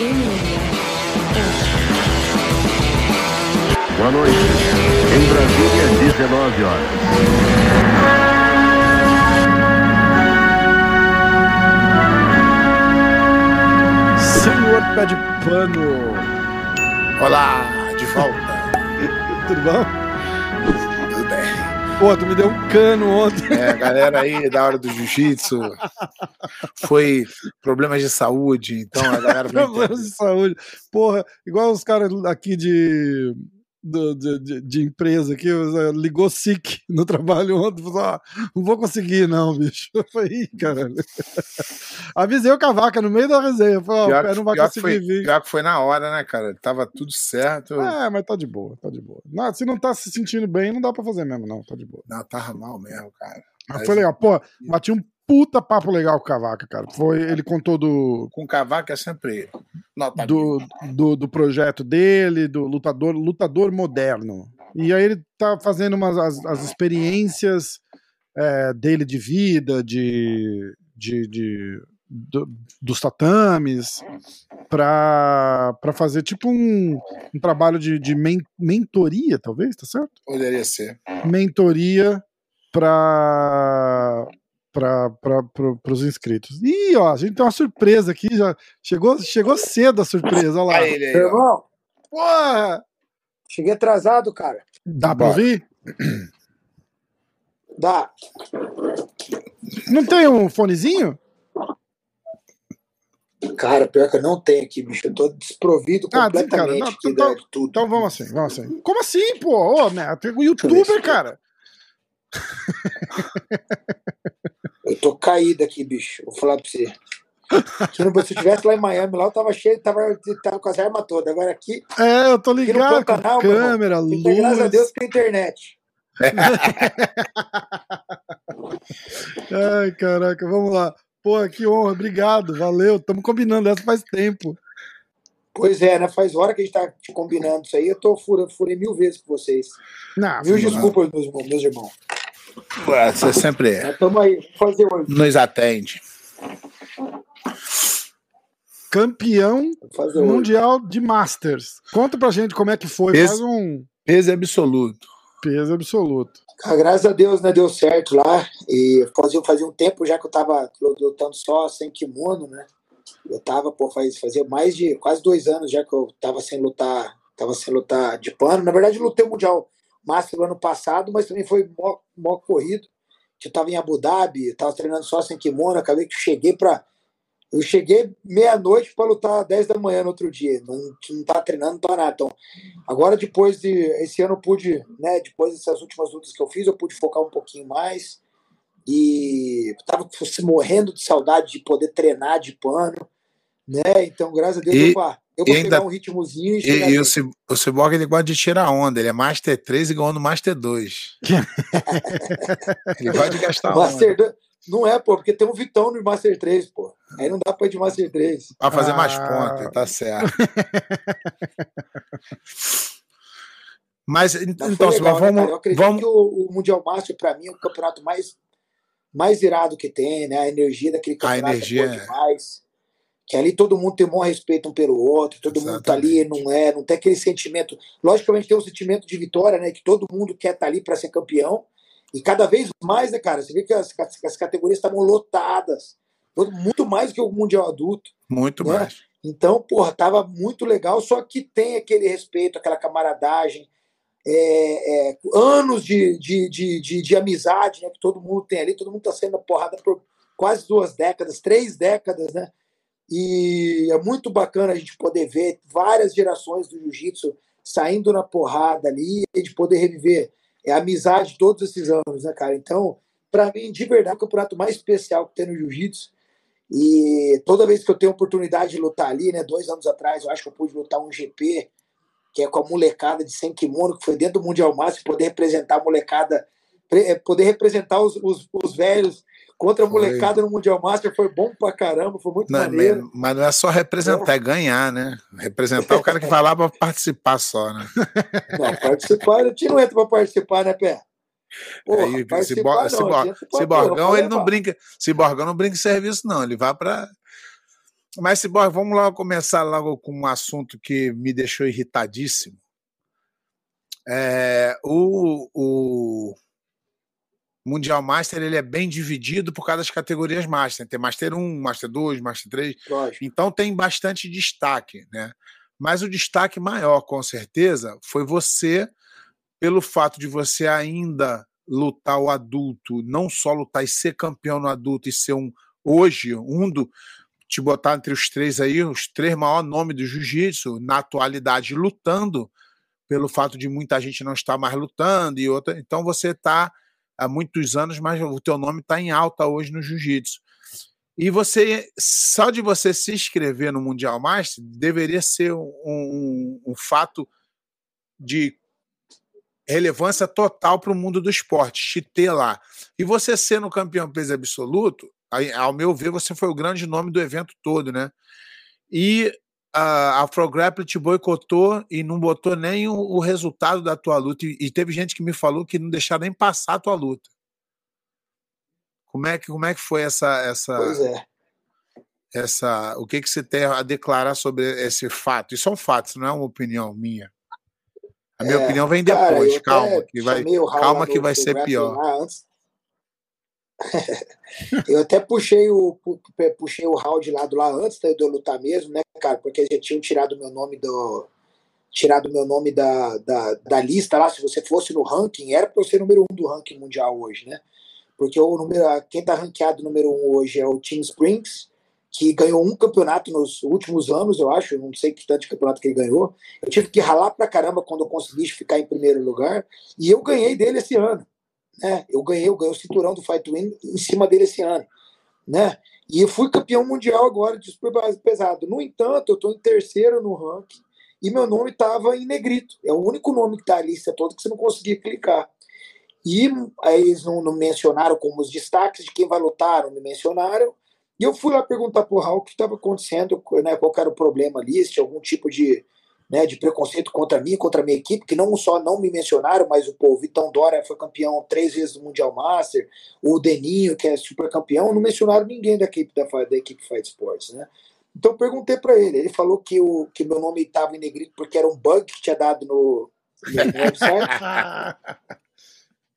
Boa noite. Em Brasília, 19 horas. Senhor Pé de Pano. Olá, de volta. Tudo bom? Pô, tu me deu um cano ontem. É, galera aí da hora do jiu-jitsu foi problemas de saúde, então a galera Problemas de saúde. Porra, igual os caras aqui de, do- de, de- empresa aqui, ligou sick no trabalho ontem. Falou, ah, não vou conseguir, não, bicho. Eu falei, "Ih, caralho. Avisei o Cavaca no meio da resenha. Falei, Pior, não vai conseguir foi, vir. pior que foi na hora, né, cara? Tava tudo certo. É, mas tá de boa, tá de boa. Não, se não tá se sentindo bem, não dá pra fazer mesmo, não. Tá de boa. Não, tava mal mesmo, cara. Mas Mas- foi legal. Pô, bati um puta papo legal com o Cavaca, cara. Foi, ele contou do, Com cavaco é sempre nota do, do, do projeto dele, do lutador, lutador moderno. E aí ele tá fazendo umas, as, as experiências é, dele de vida, de, de, de- do- dos tatames, pra, pra fazer tipo um, um trabalho de, de men- mentoria, talvez, tá certo? Poderia ser. mentoria para para os inscritos. Ih, ó, a gente tem uma surpresa aqui, já chegou, chegou cedo a surpresa, olha lá. Ele aí, ó. irmão, Porra! cheguei atrasado, cara. Dá pra Bora. ouvir? Dá. Não tem um fonezinho? Cara, pior que eu não tenho aqui, bicho. Eu tô desprovido Ah, completamente cara, não, aqui então- de tudo. Então vamos assim, vamos assim. Como assim, pô? Ô, né, tem um youtuber, cara. Eu tô caído aqui, bicho. Vou falar pra você. Se, eu tivesse lá em Miami, lá eu tava cheio, tava, tava com as armas todas. Agora aqui, É, eu tô aqui ligado com irmão, câmera, tem dar graças a luz. Deus a internet. Ai, caraca, vamos lá. Pô, que honra, obrigado, valeu. Estamos combinando essa faz tempo. Pois é, né? Faz hora que a gente tá te combinando isso aí. Eu tô furando, furei mil vezes com vocês. Não, Mil desculpas, meus, irmãos- meus irmãos. Você sempre aí, fazer hoje. nos atende. campeão hoje. mundial de Masters. Conta pra gente como é que foi. Esse- Faz um Peso absoluto. peso absoluto. Ah, graças a Deus, né, deu certo lá. E fazia, fazia um tempo já que eu tava lutando só sem kimono, né? Eu tava, pô, faz, fazia mais de quase dois anos já que eu tava sem lutar, tava sem lutar de pano. Na verdade, eu lutei o Mundial Master no ano passado, mas também foi mó, mó corrido. Eu tava em Abu Dhabi, tava treinando só sem kimono, acabei que eu cheguei pra. Eu cheguei meia-noite para lutar às 10 da manhã no outro dia. Não, não tava treinando, não tava nada. Então, Agora, depois de. Esse ano eu pude, né? Depois dessas últimas lutas que eu fiz, eu pude focar um pouquinho mais. E tava morrendo de saudade de poder treinar de pano, né? Então, graças a Deus, E- deu deu pra e ainda- pegar um ritmozinho e, chegar E, e o, bem. Ci- o Cyborg ele gosta de tirar onda. Ele é Master 3 igual no Master 2. ele gosta de gastar onda. Master 2 Não é, pô, porque tem um Vitão no Master 3, pô. Aí não dá pra ir de Master 3. Pra fazer mais Ah. ponta, tá certo. Mas Mas então, legal, né, cara? Eu vamos, acredito vamos, que o, o Mundial Master, pra mim, é o campeonato mais, mais irado que tem, né? A energia daquele campeonato energia é boa demais. Que ali todo mundo tem um bom respeito um pelo outro, todo mundo tá ali, não é, não tem aquele sentimento. Logicamente tem um sentimento de vitória, né? Que todo mundo quer estar ali para ser campeão. E cada vez mais, né, cara? Você vê que as, as categorias estavam lotadas. Todo- Muito mais do que o Mundial Adulto. muito né? mais. Então, porra, tava muito legal, só que tem aquele respeito, aquela camaradagem, é, é, anos de, de, de, de, de amizade, né? Que todo mundo tem ali, todo mundo tá sendo porrada por quase duas décadas, três décadas, né? E é muito bacana a gente poder ver várias gerações do jiu-jitsu saindo na porrada ali e de poder reviver é, a amizade de todos esses anos, né, cara? Então, para mim, de verdade, é o campeonato mais especial que tem no jiu-jitsu. E toda vez que eu tenho oportunidade de lutar ali, né, dois anos atrás, eu acho que eu pude lutar um GP, que é com a molecada de sem kimono, que foi dentro do Mundial Master, poder representar a molecada, eh, poder representar os, os, os velhos contra a Foi. molecada no Mundial Master foi bom pra caramba, foi muito Não, maneiro. mas não é só representar, é ganhar, né? Representar o cara que vai lá pra participar só, né? Não, participar, a gente não entra pra participar, né, Pé? Porra, Aí, Cibor- não, Cibor- Ciborgão, ele não brinca. Ciborgão não brinca em serviço, não. Ele vai pra. Mas, Cyborg, vamos lá começar logo com um assunto que me deixou irritadíssimo. É, o, o Mundial Master ele é bem dividido por causa das categorias Master. Tem Master 1, Master 2, Master 3. Lógico. Então tem bastante destaque, né? Mas o destaque maior, com certeza, foi você, pelo fato de você ainda lutar o adulto, não só lutar e ser campeão no adulto e ser um, hoje, um do, te botar entre os três aí, os três maiores nomes do jiu-jitsu, na atualidade, lutando, pelo fato de muita gente não estar mais lutando e outra. Então você está há muitos anos, mas o teu nome está em alta hoje no jiu-jitsu. E você, só de você se inscrever no Mundial Master, deveria ser um, um, um fato de relevância total para o mundo do esporte, te ter lá. E você sendo campeão peso absoluto, ao meu ver, você foi o grande nome do evento todo, né? E a, a te boicotou e não botou nem o, o, resultado da tua luta. E, e, teve gente que me falou que não deixaram nem passar a tua luta. Como é que, como é que foi essa. essa pois é. Essa, o que, que você tem a declarar sobre esse fato? Isso é um fato, isso não é uma opinião minha. A minha é, opinião vem depois, cara, calma, que vai, calma que vai ser pior. Antes, eu até puxei o, puxei o round lá do lá antes de eu lutar mesmo, né, cara? Porque já tinham tirado meu nome do. Tirado meu nome da, da, da lista lá. Se você fosse no ranking, era para eu ser número um do ranking mundial hoje, né? Porque o número, quem tá ranqueado número um hoje é o Team Springs, que ganhou um campeonato nos últimos anos, eu acho. Não sei que tanto campeonato que ele ganhou. Eu tive que ralar pra caramba quando eu consegui ficar em primeiro lugar. E eu ganhei dele esse ano. Né? Eu ganhei, eu ganhei o cinturão do Fight Win em cima dele esse ano. Né? E fui campeão mundial agora de super pesado. No entanto, eu estou em terceiro no ranking e meu nome estava em negrito. É o único nome que está a lista toda que você não conseguia clicar. E aí eles não, não, mencionaram como os destaques de quem vai lutar, não me mencionaram. E eu fui lá perguntar pro Raul o que estava acontecendo, né, qual era o problema ali, se tinha algum tipo de, né, de preconceito contra mim, contra a minha equipe, que não só não me mencionaram, mas o, pô, o Vitão Dória foi campeão três vezes do Mundial Master, o Deninho, que é super campeão, não mencionaram ninguém da equipe da, da equipe Fight Sports, né? Então perguntei para ele, ele falou que o que meu nome estava em negrito porque era um bug que tinha dado no, no website.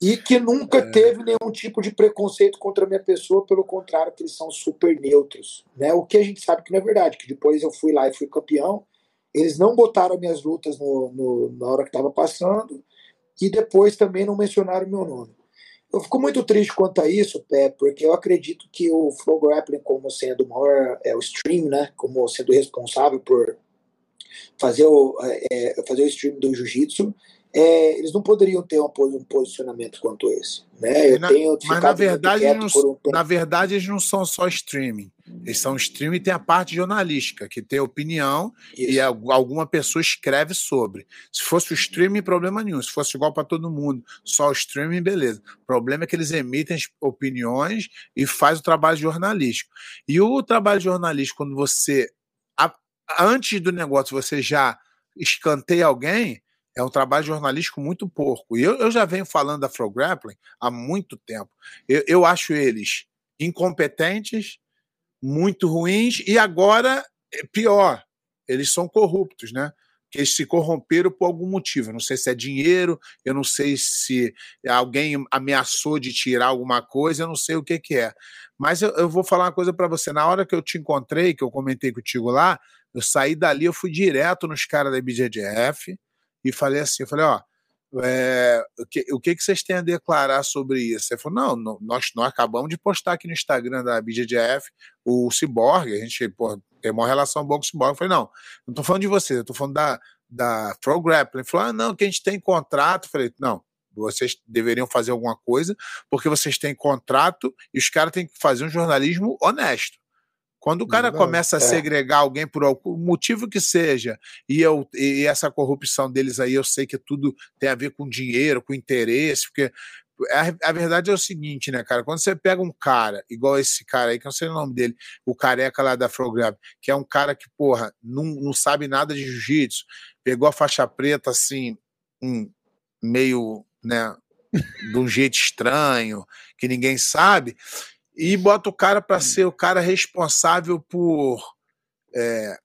e que nunca é. teve nenhum tipo de preconceito contra a minha pessoa, pelo contrário, que eles são super neutros, né? O que a gente sabe que não é verdade, que depois eu fui lá e fui campeão, eles não botaram minhas lutas no, no na hora que estava passando e depois também não mencionaram meu nome. Eu fico muito triste quanto a isso, Pé, porque eu acredito que o Flow Grappling, como sendo o maior, é, o stream, né, como sendo responsável por fazer o, é, é fazer o stream do jiu-jitsu, é, eles não poderiam ter um, um posicionamento quanto esse. Né? Eu na, tenho mas na verdade, não, um na verdade, eles não são só streaming. Eles são streaming e tem a parte jornalística, que tem opinião Isso. e alguma pessoa escreve sobre. Se fosse o streaming, problema nenhum. Se fosse igual para todo mundo, só o streaming, beleza. O problema é que eles emitem opiniões e faz o trabalho jornalístico. E o trabalho jornalístico, quando você, antes do negócio, você já escanteia alguém, é um trabalho jornalístico muito porco. E eu, eu já venho falando da Fro Grappling há muito tempo. Eu, eu acho eles incompetentes, muito ruins, e agora, é pior, eles são corruptos, né? Que eles se corromperam por algum motivo. Eu não sei se é dinheiro, eu não sei se alguém ameaçou de tirar alguma coisa, eu não sei o que, que é. Mas eu, eu vou falar uma coisa para você. Na hora que eu te encontrei, que eu comentei contigo lá, eu saí dali, eu fui direto nos caras da BJJF, e falei assim, eu falei, ó, é, o, que, o que, que vocês têm a declarar sobre isso? Ele falou, não, nós, nós acabamos de postar aqui no Instagram da BJJF o Cyborg, a gente pô, tem uma relação boa com o Cyborg. Eu falei, não, não tô falando de você, eu tô falando da, da Pro Grappling. Ele falou, ah, não, que a gente tem contrato. Eu falei, não, vocês deveriam fazer alguma coisa, porque vocês têm contrato e os caras têm que fazer um jornalismo honesto. Quando o cara não, começa a é. segregar alguém por algum motivo que seja, e, eu, e essa corrupção deles aí, eu sei que tudo tem a ver com dinheiro, com interesse, porque a, a, verdade é o seguinte, né, cara? Quando você pega um cara, igual esse cara aí, que eu não sei o nome dele, o careca lá da Frograb, que é um cara que, porra, não, não sabe nada de jiu-jitsu, pegou a faixa preta assim, um, meio, né, de um jeito estranho, que ninguém sabe, e bota o cara para ser o cara responsável por é,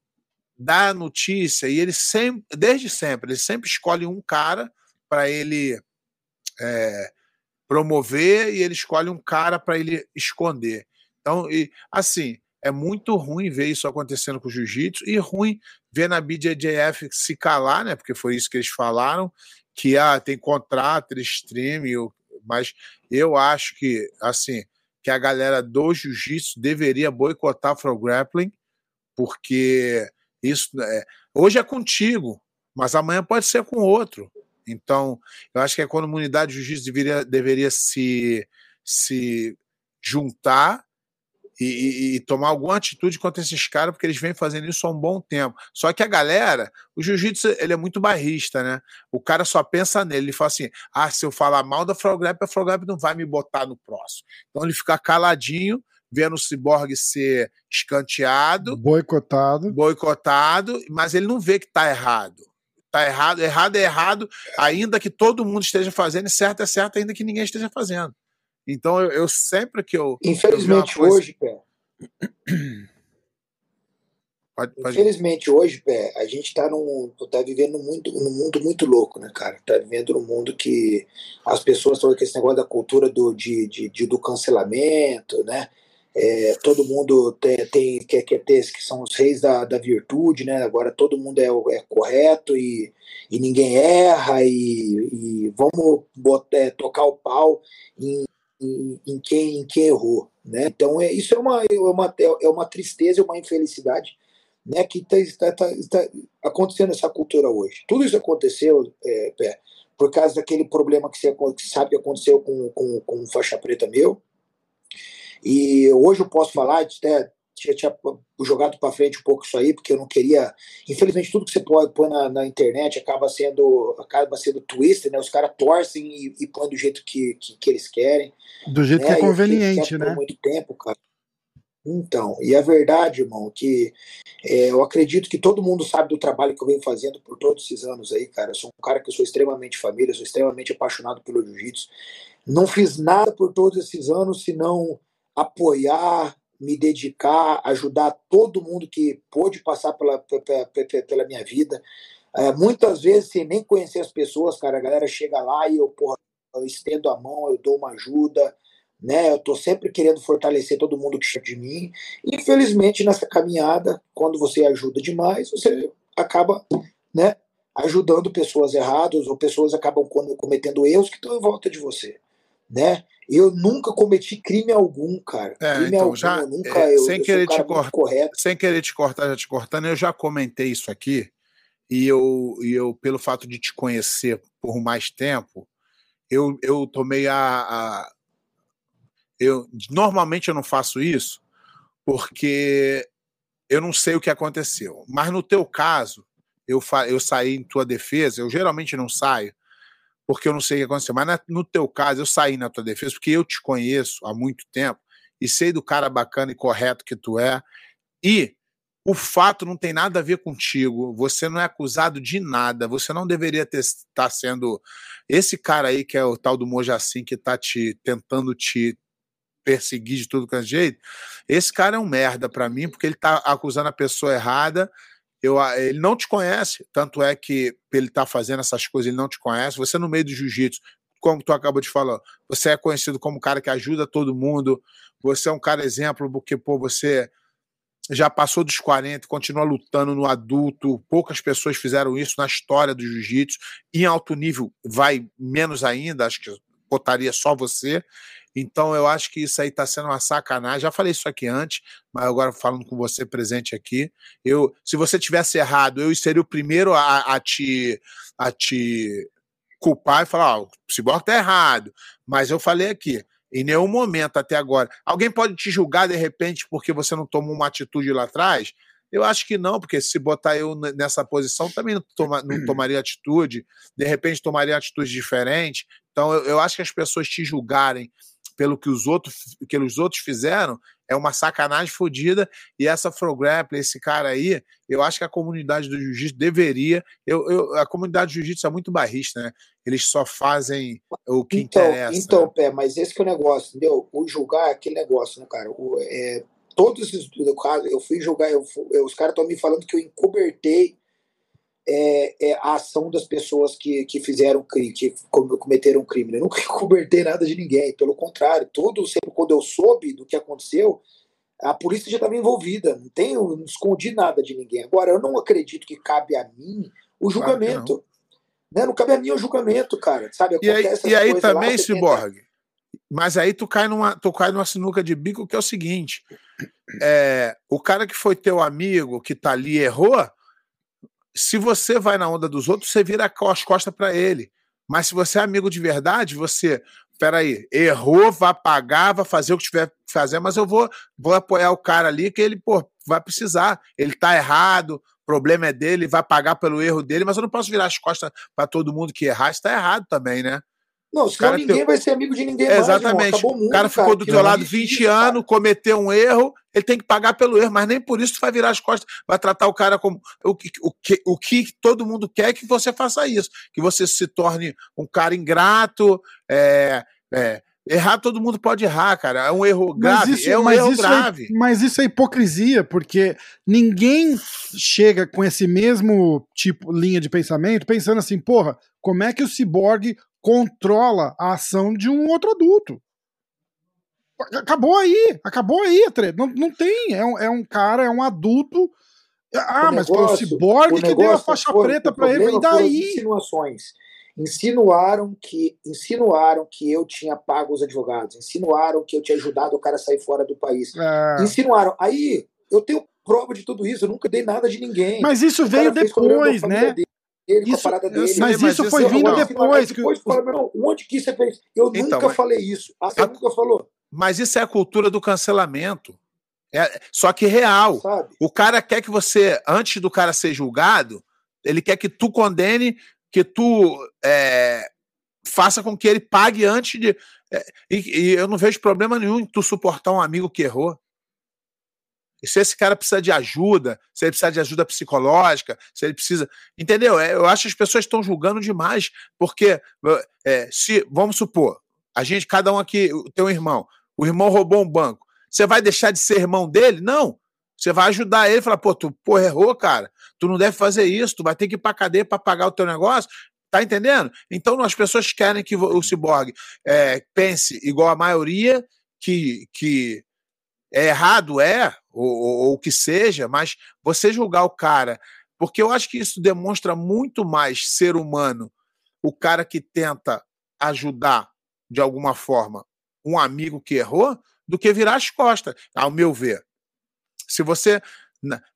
dá a notícia e ele sempre, desde sempre, ele sempre escolhe um cara para ele é, promover e ele escolhe um cara para ele esconder. Então, e, assim, é muito ruim ver isso acontecendo com o jiu-jitsu e ruim ver na BJJF se calar, né? Porque foi isso que eles falaram, que ah, tem contrato, eles stream, mas eu acho que, assim, que a galera do jiu-jitsu deveria boicotar o Grappling, porque isso é, hoje é contigo, mas amanhã pode ser com outro. Então, eu acho que a comunidade de jiu-jitsu deveria, deveria se, se juntar e, e, e, tomar alguma atitude contra esses caras, porque eles vêm fazendo isso há um bom tempo. Só que a galera, o jiu-jitsu ele é muito barrista, né? O cara só pensa nele, ele fala assim: ah, se eu falar mal da Frograp, a Frograp não vai me botar no próximo. Então ele fica caladinho, vendo o Cyborg ser escanteado, boicotado, boicotado, mas ele não vê que tá errado. Tá errado, errado é errado, ainda que todo mundo esteja fazendo, e certo é certo, ainda que ninguém esteja fazendo. Então eu, eu sempre que eu. Infelizmente eu hoje, Pé. Pode, pode... Infelizmente hoje, Pé, a gente está num, tá vivendo muito, num mundo muito louco, né, cara? Tá vivendo num mundo que as pessoas estão com esse negócio da cultura do, de, de, de do cancelamento, né? É, todo mundo tem, tem, quer, quer ter que são os reis da, da virtude, né? Agora todo mundo é, é correto e, e ninguém erra e, e vamos botar, é, tocar o pau em, em, em, quem, em quem errou, né? Então é, isso é uma, é, uma, é uma tristeza, uma infelicidade, né? Que está tá, tá acontecendo essa cultura hoje. Tudo isso aconteceu é, por causa daquele problema que você que sabe que aconteceu com, com, com faixa preta meu e hoje eu posso falar, até tinha, tinha jogado para frente um pouco isso aí, porque eu não queria. Infelizmente, tudo que você pode pôr na, na internet acaba sendo acaba sendo twister, né? Os caras torcem e, e põem do jeito que, que, que, eles querem. Do jeito né? que é conveniente, né? Por muito tempo, cara. Então, e a verdade, irmão, que é, eu acredito que todo mundo sabe do trabalho que eu venho fazendo por todos esses anos aí, cara. Eu sou um cara que eu sou extremamente família, sou extremamente apaixonado pelo jiu-jitsu. Não fiz nada por todos esses anos, senão apoiar, me dedicar, ajudar todo mundo que pôde passar pela, pela, pela minha vida. É, muitas vezes, sem nem conhecer as pessoas, cara, a galera chega lá e eu, porra, eu estendo a mão, eu dou uma ajuda, né? Eu tô sempre querendo fortalecer todo mundo que chega de mim. Infelizmente, nessa caminhada, quando você ajuda demais, você acaba, né, ajudando pessoas erradas ou pessoas acabam cometendo erros que estão em volta de você, né? Eu nunca cometi crime algum, cara. É, crime então, algum, já, nunca, é, eu, sem, eu querer te cortar, sem querer te cortar, já te cortando, eu já comentei isso aqui, e eu, e eu pelo fato de te conhecer por mais tempo, eu, eu tomei a, a eu normalmente eu não faço isso porque eu não sei o que aconteceu. Mas no teu caso, eu, eu saí em tua defesa, eu geralmente não saio, porque eu não sei o que aconteceu. Mas na, no teu caso, eu saí na tua defesa, porque eu te conheço há muito tempo e sei do cara bacana e correto que tu é. E o fato não tem nada a ver contigo, você não é acusado de nada, você não deveria estar tá sendo. Esse cara aí, que é o tal do Mojacim, que está te tentando te perseguir de tudo que é jeito, esse cara é um merda para mim, porque ele está acusando a pessoa errada eu, ele não te conhece, tanto é que ele está fazendo essas coisas, ele não te conhece. Você no meio do jiu-jitsu, como tu acabou de falar, você é conhecido como um cara que ajuda todo mundo, você é um cara exemplo, porque pô, você já passou dos 40, continua lutando no adulto. Poucas pessoas fizeram isso na história do jiu-jitsu. Em alto nível, vai menos ainda, acho que botaria só você. Então eu acho que isso aí está sendo uma sacanagem. Já falei isso aqui antes, mas agora falando com você presente aqui, eu, se você tivesse errado, eu seria o primeiro a, a te a te culpar e falar, ó, oh, o Cyborg tá errado. Mas eu falei aqui, em nenhum momento até agora. Alguém pode te julgar de repente porque você não tomou uma atitude lá atrás? Eu acho que não, porque se botar eu nessa posição também não, toma, não tomaria atitude, de repente tomaria atitude diferente. Então eu, eu acho que as pessoas te julgarem pelo que os outros, que os outros fizeram, é uma sacanagem fodida. E essa Frograpple, esse cara aí, eu acho que a comunidade do jiu-jitsu deveria. Eu, eu, a comunidade do jiu-jitsu é muito barrista, né? Eles só fazem o que então, interessa. Então, Pé, mas esse que é o negócio, entendeu? O julgar é aquele negócio, né, cara? O, é, todos esses casos, eu fui jogar, eu, eu, os caras estão me falando que eu encobertei é, é, a ação das pessoas que, que fizeram crime, que cometeram crime. Eu nunca encobertei nada de ninguém, pelo contrário, todo sempre quando eu soube do que aconteceu, a polícia já estava envolvida, não tenho, não escondi nada de ninguém. Agora, eu não acredito que cabe a mim o julgamento. Claro não. Né? não cabe a mim o julgamento, cara. Sabe? E aí, e aí também, lá, Cyborg, tenta... mas aí tu cai, numa, tu cai numa sinuca de bico que é o seguinte: é, o cara que foi teu amigo, que tá ali errou, se você vai na onda dos outros, você vira as costas para ele. Mas se você é amigo de verdade, você peraí, errou, vai pagar, vai fazer o que tiver que fazer, mas eu vou, vou apoiar o cara ali que ele, pô, vai precisar. Ele tá errado, o problema é dele, vai pagar pelo erro dele, mas eu não posso virar as costas para todo mundo que errar, isso tá errado também, né? Não, senão ninguém teu... vai ser amigo de ninguém mais, Exatamente. o, mundo, o cara ficou cara, do teu lado 20 anos, cometeu um erro, ele tem que pagar pelo erro, mas nem por isso tu vai virar as costas, vai tratar o cara como. O que, o que, o que todo mundo quer é que você faça isso, que você se torne um cara ingrato, é, é, Errar todo mundo pode errar, cara. É um erro grave. Isso, é um erro é grave. É, mas isso é hipocrisia, porque ninguém chega com esse mesmo tipo linha de pensamento pensando assim, porra, como é que o ciborgue controla a ação de um outro adulto? Acabou aí, acabou aí, não, não tem. É um, é um cara, é um adulto. Ah, o mas negócio, foi o ciborgue que deu a faixa foi, preta para ele. E daí? Insinuações insinuaram que insinuaram que eu tinha pago os advogados, insinuaram que eu tinha ajudado o cara a sair fora do país. É. Insinuaram. Aí eu tenho prova de tudo isso, eu nunca dei nada de ninguém. Mas isso veio depois, né? Dele, isso, dele, mas, mas, isso foi vindo depois. depois que... fala, onde que você fez? Eu então, nunca falei isso. Ah, você a... nunca falou. Mas isso é a cultura do cancelamento. É, só que real. Sabe? O cara quer que você, antes do cara ser julgado, ele quer que tu condene que tu é, faça com que ele pague antes de. É, e, e, eu não vejo problema nenhum em tu suportar um amigo que errou. E se esse cara precisa de ajuda, se ele precisa de ajuda psicológica, se ele precisa. Entendeu? É, eu acho que as pessoas estão julgando demais, porque é, se, vamos supor, a gente, cada um aqui tem um irmão, o irmão roubou um banco. Você vai deixar de ser irmão dele? Não. Você vai ajudar ele, falar, pô, tu porra, errou, cara. Tu não deve fazer isso, tu vai ter que ir pra cadeia para pagar o teu negócio. Tá entendendo? Então as pessoas querem que o ciborgue é, pense igual a maioria, que, que é errado, é, ou o que seja, mas você julgar o cara, porque eu acho que isso demonstra muito mais ser humano, o cara que tenta ajudar de alguma forma um amigo que errou, do que virar as costas, ao meu ver. Se você.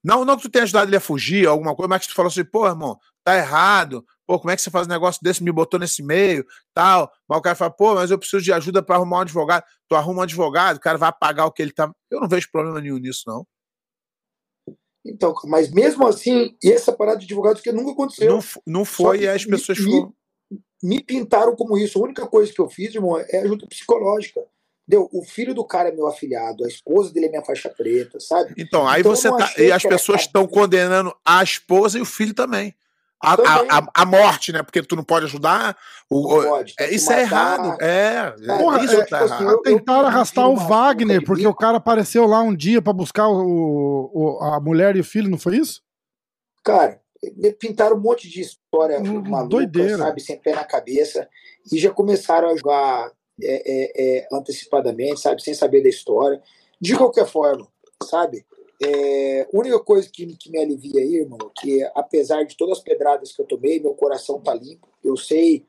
Não, não que tu tenha ajudado ele a fugir, alguma coisa, mas que tu falou assim, pô, irmão, tá errado. Pô, como é que você faz um negócio desse? Me botou nesse meio, tal. Mas o cara fala, pô, mas eu preciso de ajuda para arrumar um advogado. Tu arruma um advogado, o cara vai pagar o que ele tá. Eu não vejo problema nenhum nisso, não. Então, mas mesmo assim, essa parada de advogados que nunca aconteceu. Não, não foi e as pessoas me. Me pintaram como isso. A única coisa que eu fiz, irmão, é ajuda psicológica. Deu, o filho do cara é meu afilhado, a esposa dele é minha faixa preta, sabe? Então, aí então, você tá. E as pessoas estão condenando a esposa e o filho também. A, a, a, a, morte, né? Porque tu não pode ajudar. O, não pode, é, isso é errado. É, é Porra, isso é, tá tipo assim, errado. Tentaram arrastar o Wagner, porque o cara apareceu lá um dia para buscar o, o, a mulher e o filho, não foi isso? Cara, pintaram um monte de história hum, maluca, doideira. sabe? Sem pé na cabeça. E já começaram a jogar é, é, é, antecipadamente, sabe, sem saber da história. De qualquer forma, sabe, é, a única coisa que, que me alivia aí, irmão, que apesar de todas as pedradas que eu tomei, meu coração tá limpo. Eu sei,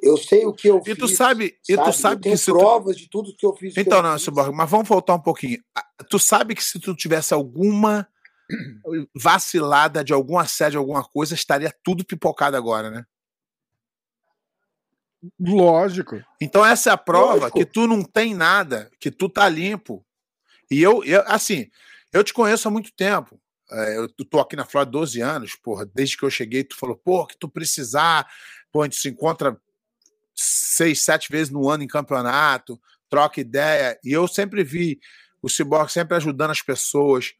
eu sei o que eu e fiz. Tu sabe, sabe? E tu sabe eu que se provas tu... de tudo que eu fiz. Então, não, Cyborg, mas vamos voltar um pouquinho. Tu sabe que se tu tivesse alguma vacilada de algum assédio, alguma coisa, estaria tudo pipocado agora, né? Lógico. Então essa é a prova Lógico. que tu não tem nada, que tu tá limpo. E eu, eu assim, eu te conheço há muito tempo. É, eu tô aqui na Flórida há 12 anos, porra, desde que eu cheguei, tu falou, pô, que tu precisar, pô, a gente se encontra seis, sete vezes no ano em campeonato, troca ideia. E eu sempre vi o Cyborg sempre ajudando as pessoas,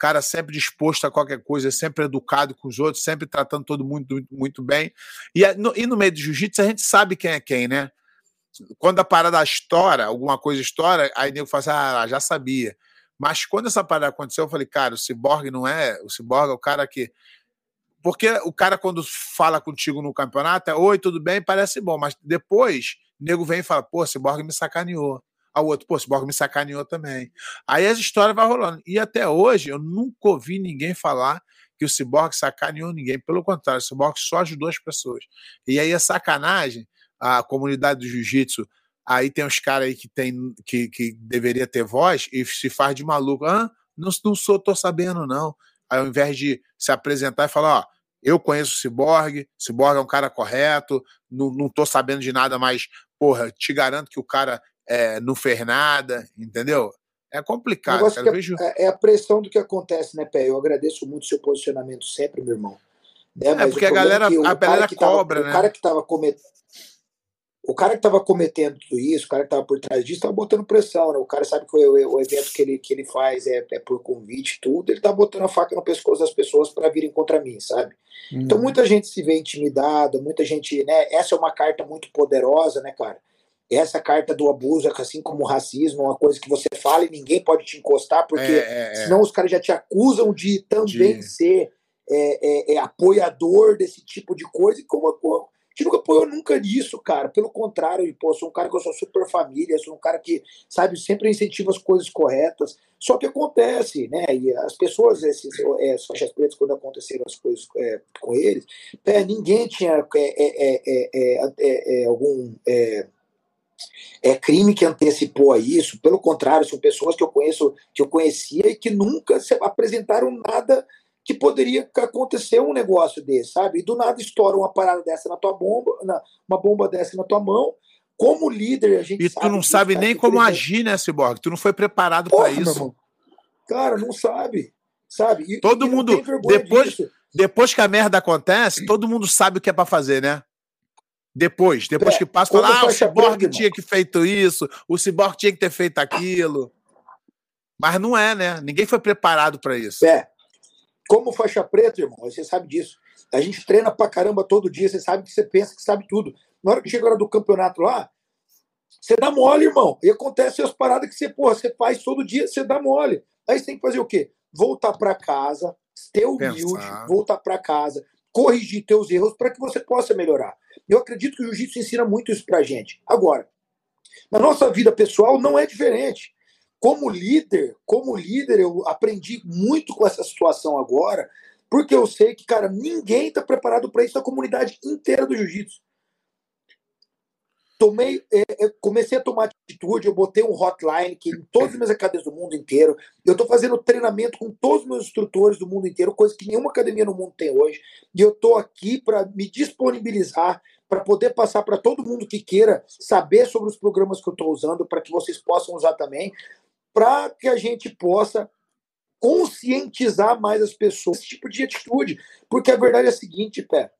cara sempre disposto a qualquer coisa, sempre educado com os outros, sempre tratando todo mundo muito, muito bem. E no, e no meio do jiu-jitsu a gente sabe quem é quem, né? Quando a parada estoura, alguma coisa estoura, aí nego fala assim, ah, já sabia. Mas quando essa parada aconteceu, eu falei, cara, o Cyborg não é. O Cyborg é o cara que. Porque o cara, quando fala contigo no campeonato, é oi, tudo bem, parece bom, mas depois o nego vem e fala, pô, Cyborg me sacaneou. Ao outro, pô, Cyborg me sacaneou também. Aí as histórias vão rolando. E até hoje eu nunca ouvi ninguém falar que o Cyborg sacaneou ninguém. Pelo contrário, o Cyborg só ajudou as pessoas. E aí a sacanagem, a comunidade do jiu-jitsu Aí tem uns caras aí que, tem, que, que deveria ter voz e se faz de maluco. Ah, não, não sou, tô sabendo, não. Aí ao invés de se apresentar e falar, ó, eu conheço o Cyborg, Cyborg é um cara correto, não, não tô sabendo de nada, mas, porra, te garanto que o cara é, não fez nada, entendeu? É complicado, cara. É, vejo... é, a pressão do que acontece, né, Pé? Eu agradeço muito o seu posicionamento sempre, meu irmão. Né? é porque a galera, é a galera cobra, tava, né? O cara que tava cometendo o cara que estava cometendo tudo isso, o cara que estava por trás disso, estava botando pressão, né? O cara sabe que o, o, evento que ele, que ele faz é, é por convite tudo, ele está botando a faca no pescoço das pessoas para virem contra mim, sabe? Uhum. Então muita gente se vê intimidada, muita gente, né? Essa é uma carta muito poderosa, né, cara? Essa carta do abuso, assim como o racismo, é uma coisa que você fala e ninguém pode te encostar, porque é, é, é. senão os caras já te acusam de também de... ser é, é, apoiador desse tipo de coisa, e como gente nunca apoiou nunca nisso, cara. Pelo contrário, pô, sou um cara que eu sou super família, sou um cara que, sabe, sempre incentiva as coisas corretas. Só que acontece, né? E as pessoas, esses é, as faixas pretas, quando aconteceram as coisas é, com eles, é, ninguém tinha é, é, algum é crime que antecipou a isso. Pelo contrário, são pessoas que eu conheço, que eu conhecia e que nunca se apresentaram nada que poderia acontecer um negócio desse, sabe? E do nada estoura uma parada dessa na tua bomba, na, uma bomba dessa na tua mão. Como líder, a gente E tu não sabe nem como presente. agir, né, Cyborg? Tu não foi preparado para isso. Cara, não sabe. Sabe? E, todo e mundo depois depois que a merda acontece, todo mundo sabe o que é para fazer, né? Depois, depois é, que passa, fala, ah, o Cyborg tinha que feito isso, o Cyborg tinha que ter feito aquilo. Mas não é, né? Ninguém foi preparado para isso. É. Como faixa preta, irmão, você sabe disso. A gente treina pra caramba todo dia, você sabe que você pensa que sabe tudo. Na hora que chega a hora do campeonato lá, você dá mole, irmão. E acontece as paradas que você, porra, você faz todo dia, você dá mole. Aí você tem que fazer o quê? Voltar para casa, ter humilde, Pensar. voltar para casa, corrigir teus erros para que você possa melhorar. Eu acredito que o jiu-jitsu ensina muito isso pra gente. Agora, na nossa vida pessoal não é diferente como líder, como líder, eu aprendi muito com essa situação agora, porque eu sei que, cara, ninguém está preparado para isso, a comunidade inteira do jiu-jitsu. Tomei, é, é, comecei a tomar atitude, eu botei um hotline que em todas as minhas academias do mundo inteiro. Eu estou fazendo treinamento com todos os meus instrutores do mundo inteiro, coisa que nenhuma academia no mundo tem hoje. E eu estou aqui para me disponibilizar para poder passar para todo mundo que queira saber sobre os programas que eu estou usando, para que vocês possam usar também para que a gente possa conscientizar mais as pessoas esse tipo de atitude. Porque a verdade é a seguinte, Pé.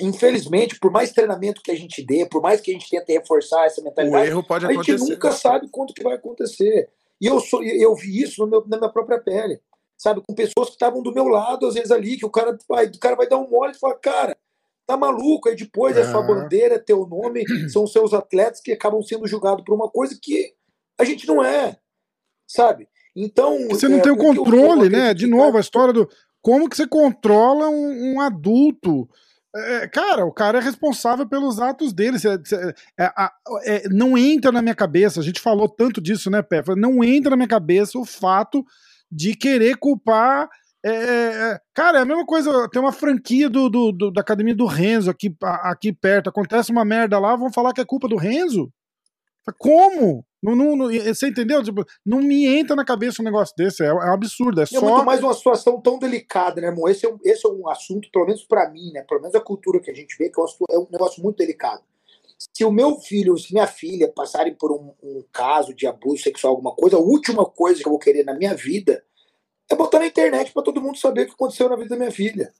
Infelizmente, por mais treinamento que a gente dê, por mais que a gente tente reforçar essa mentalidade, a gente nunca sabe quando que vai acontecer. E eu, sou, eu vi isso meu, na minha própria pele. Sabe, com pessoas que estavam do meu lado, às vezes ali, que o cara vai, o cara vai dar um mole e fala, cara, tá maluco, aí depois é sua bandeira, é teu nome, são seus atletas que acabam sendo julgados por uma coisa que a gente não é sabe? Então. Você não é, tem o controle, né? De novo, a história do. Como que você controla um, um adulto? É, cara, o cara é responsável pelos atos dele. É, é, não entra na minha cabeça, a gente falou tanto disso, né, Pé? Não entra na minha cabeça o fato de querer culpar. É, é, cara, é a mesma coisa. Tem uma franquia do, do, do, da academia do Renzo aqui, aqui perto. Acontece uma merda lá, vão falar que é culpa do Renzo? Como? Não, não, não, você entendeu? Tipo, não me entra na cabeça um negócio desse. É, é um absurdo. É, só... é muito mais uma situação tão delicada, né, irmão? Esse é um, esse é um assunto, pelo menos para mim, né? Pelo menos a cultura que a gente vê, que é um, é um negócio muito delicado. Se o meu filho, se minha filha passarem por um, um, caso de abuso sexual, alguma coisa, a última coisa que eu vou querer na minha vida é botar na internet para todo mundo saber o que aconteceu na vida da minha filha.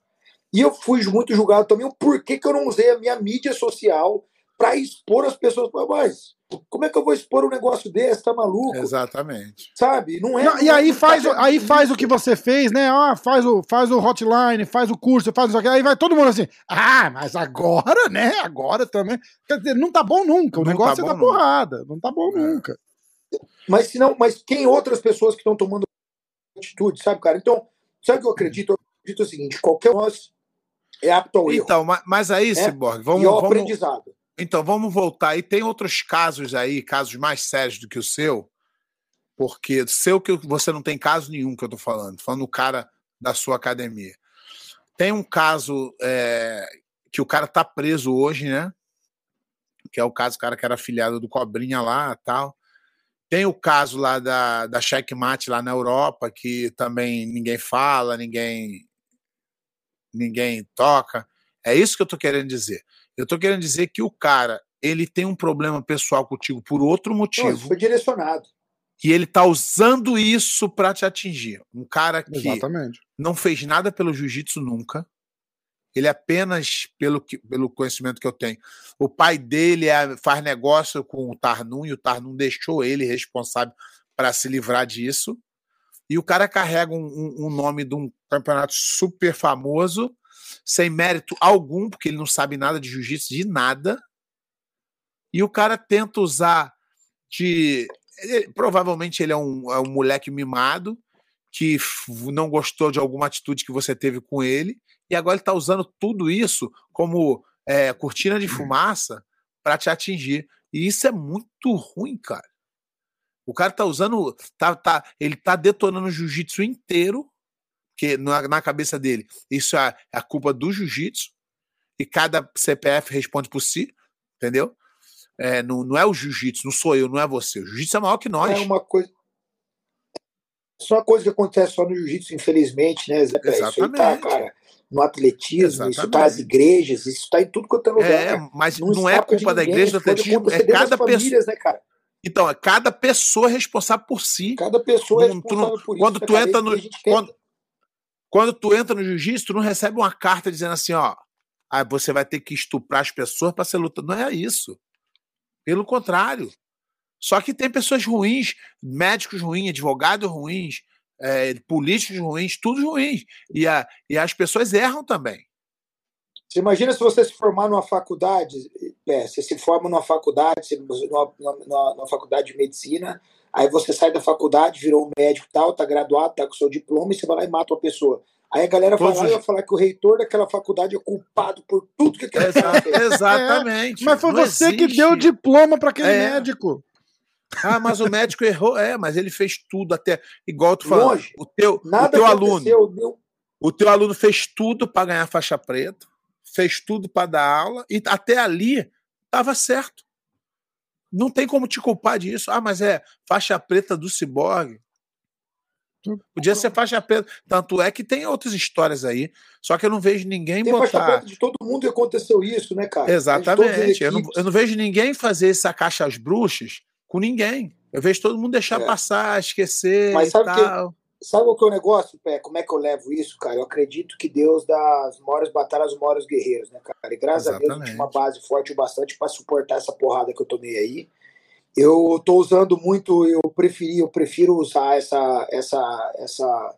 E eu fui muito julgado também o porquê que eu não usei a minha mídia social para expor as pessoas. Mas como é que eu vou expor um negócio desse? Tá maluco? Exatamente. Sabe? Não é. Não, e aí faz, tá aí faz o que você fez, né? Ah, faz o, faz o hotline, faz o curso, faz isso aqui. Aí vai todo mundo assim. Ah, mas agora, né? Agora também. Quer dizer, não tá bom nunca. O não negócio tá é da porrada. Não tá bom é. nunca. Mas se não, mas quem outras pessoas que estão tomando atitude, sabe, cara? Então, sabe o que eu acredito? Eu acredito o seguinte: qualquer um nós é apto ao erro. Então, mas aí, é? Cyborg, vamos. E ao vamos, aprendizado. Então, vamos voltar. E tem outros casos aí, casos mais sérios do que o seu, porque seu que você não tem caso nenhum que eu tô falando, falando o cara da sua academia. Tem um caso é, que o cara tá preso hoje, né? Que é o caso do cara que era afiliado do Cobrinha lá tal. Tem o caso lá da, da Checkmate lá na Europa, que também ninguém fala, ninguém ninguém toca. É isso que eu tô querendo dizer. Eu tô querendo dizer que o cara, ele tem um problema pessoal contigo por outro motivo. Não, foi direcionado. E ele tá usando isso para te atingir. Um cara que Exatamente. não fez nada pelo jiu-jitsu nunca. Ele apenas, pelo, que, pelo conhecimento que eu tenho, o pai dele é, faz negócio com o Tarnum e o Tarnum deixou ele responsável para se livrar disso. E o cara carrega um, um, um nome de um campeonato super famoso, sem mérito algum, porque ele não sabe nada de jiu-jitsu, de nada. E o cara tenta usar de. Ele, provavelmente ele é um, é um moleque mimado que não gostou de alguma atitude que você teve com ele, e agora ele está usando tudo isso como é, cortina de fumaça para te atingir. E isso é muito ruim, cara. O cara tá usando. Tá, tá, ele tá detonando o jiu-jitsu inteiro, que na, na, cabeça dele, isso é, é a culpa do jiu-jitsu, e cada CPF responde por si, entendeu? É, não, não é o jiu-jitsu, não sou eu, não é você. O jiu-jitsu é maior que nós. É uma coisa. Isso é uma coisa que acontece só no jiu-jitsu, infelizmente, né, Zé? Exatamente. Isso aí tá, cara, no atletismo, Exatamente. isso está nas igrejas, isso está em tudo quanto é lugar. É, mas não, não é culpa da igreja do atletismo, é cada pessoa. Né, cara? Então, é cada pessoa responsável por si. Cada pessoa é responsável tu, por isso. Quando né, tu entra no. Quando, quando tu entra no jiu-jitsu, tu não recebe uma carta dizendo assim, ó. Ah, você vai ter que estuprar as pessoas para ser luta. Não é isso. Pelo contrário. Só que tem pessoas ruins, médicos ruins, advogados ruins, é, políticos ruins, tudo ruins. E, a, e as pessoas erram também. Você imagina se você se formar numa faculdade, é, você se forma numa faculdade, numa, numa, numa, faculdade de medicina, aí você sai da faculdade, virou um médico e tal, tá graduado, tá com seu diploma, e você vai lá e mata uma pessoa. Aí a galera vai lá e vai falar que o reitor daquela faculdade é culpado por tudo que aquele Exa fez. Exatamente. É, mas foi Não você existe. que deu o diploma para aquele é. médico. Ah, mas o médico errou. É, mas ele fez tudo até. Igual tu falou. O teu, Nada o teu aluno. Meu... O teu aluno fez tudo para ganhar faixa preta fez tudo para dar aula e até ali estava certo. Não tem como te culpar disso. Ah, mas é faixa preta do ciborgue. Podia ser faixa preta. Tanto é que tem outras histórias aí. Só que eu não vejo ninguém tem botar. Faixa preta de todo mundo e aconteceu isso, né, cara? Exatamente. Eu não, eu não, vejo ninguém fazer essa caixa às bruxas com ninguém. Eu vejo todo mundo deixar é. passar, esquecer. Mas sabe tal. que Sabe o que é o negócio, Pé? Como é que eu levo isso, cara? Eu acredito que Deus dá as maiores batalhas aos maiores guerreiros, né, cara? E graças Exatamente. a Deus eu tinha uma base forte o bastante para suportar essa porrada que eu tomei aí. Eu tô usando muito, eu preferi, eu prefiro usar essa essa essa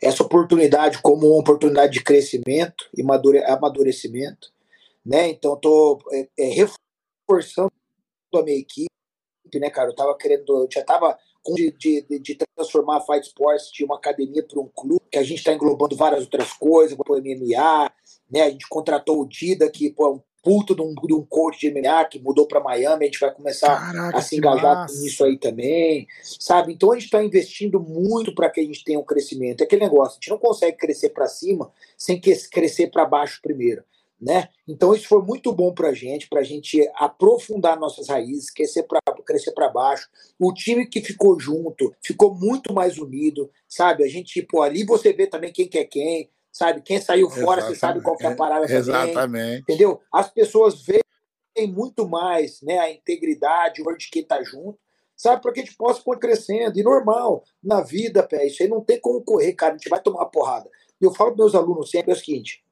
essa oportunidade como uma oportunidade de crescimento e amadurecimento, né? Então tô é, é, reforçando a minha equipe, né, cara? Eu tava querendo, eu já tava de, de, de, transformar a Fight Sports de uma academia para um clube, que a gente está englobando várias outras coisas, o MMA, né? A gente contratou o Dida, que pô, é um puto de um, de um coach de MMA que mudou para Miami, a gente vai começar Caraca, a se engajar nisso aí também, sabe? Então a gente está investindo muito para que a gente tenha um crescimento. É aquele negócio, a gente não consegue crescer para cima sem que crescer para baixo primeiro né? Então isso foi muito bom para a gente, para a gente aprofundar nossas raízes, crescer para crescer para baixo. O time que ficou junto ficou muito mais unido, sabe? A gente tipo ali você vê também quem quer quem, sabe? Quem saiu fora Exatamente. você sabe qual é a parada também, Exatamente. entendeu? As pessoas veem muito mais, né? A integridade, o de quem tá junto. Sabe, para que a gente possa continuar crescendo. E normal, na vida, pé, isso aí não tem como correr, cara. A gente vai tomar porrada. E eu falo para meus alunos sempre é o seguinte: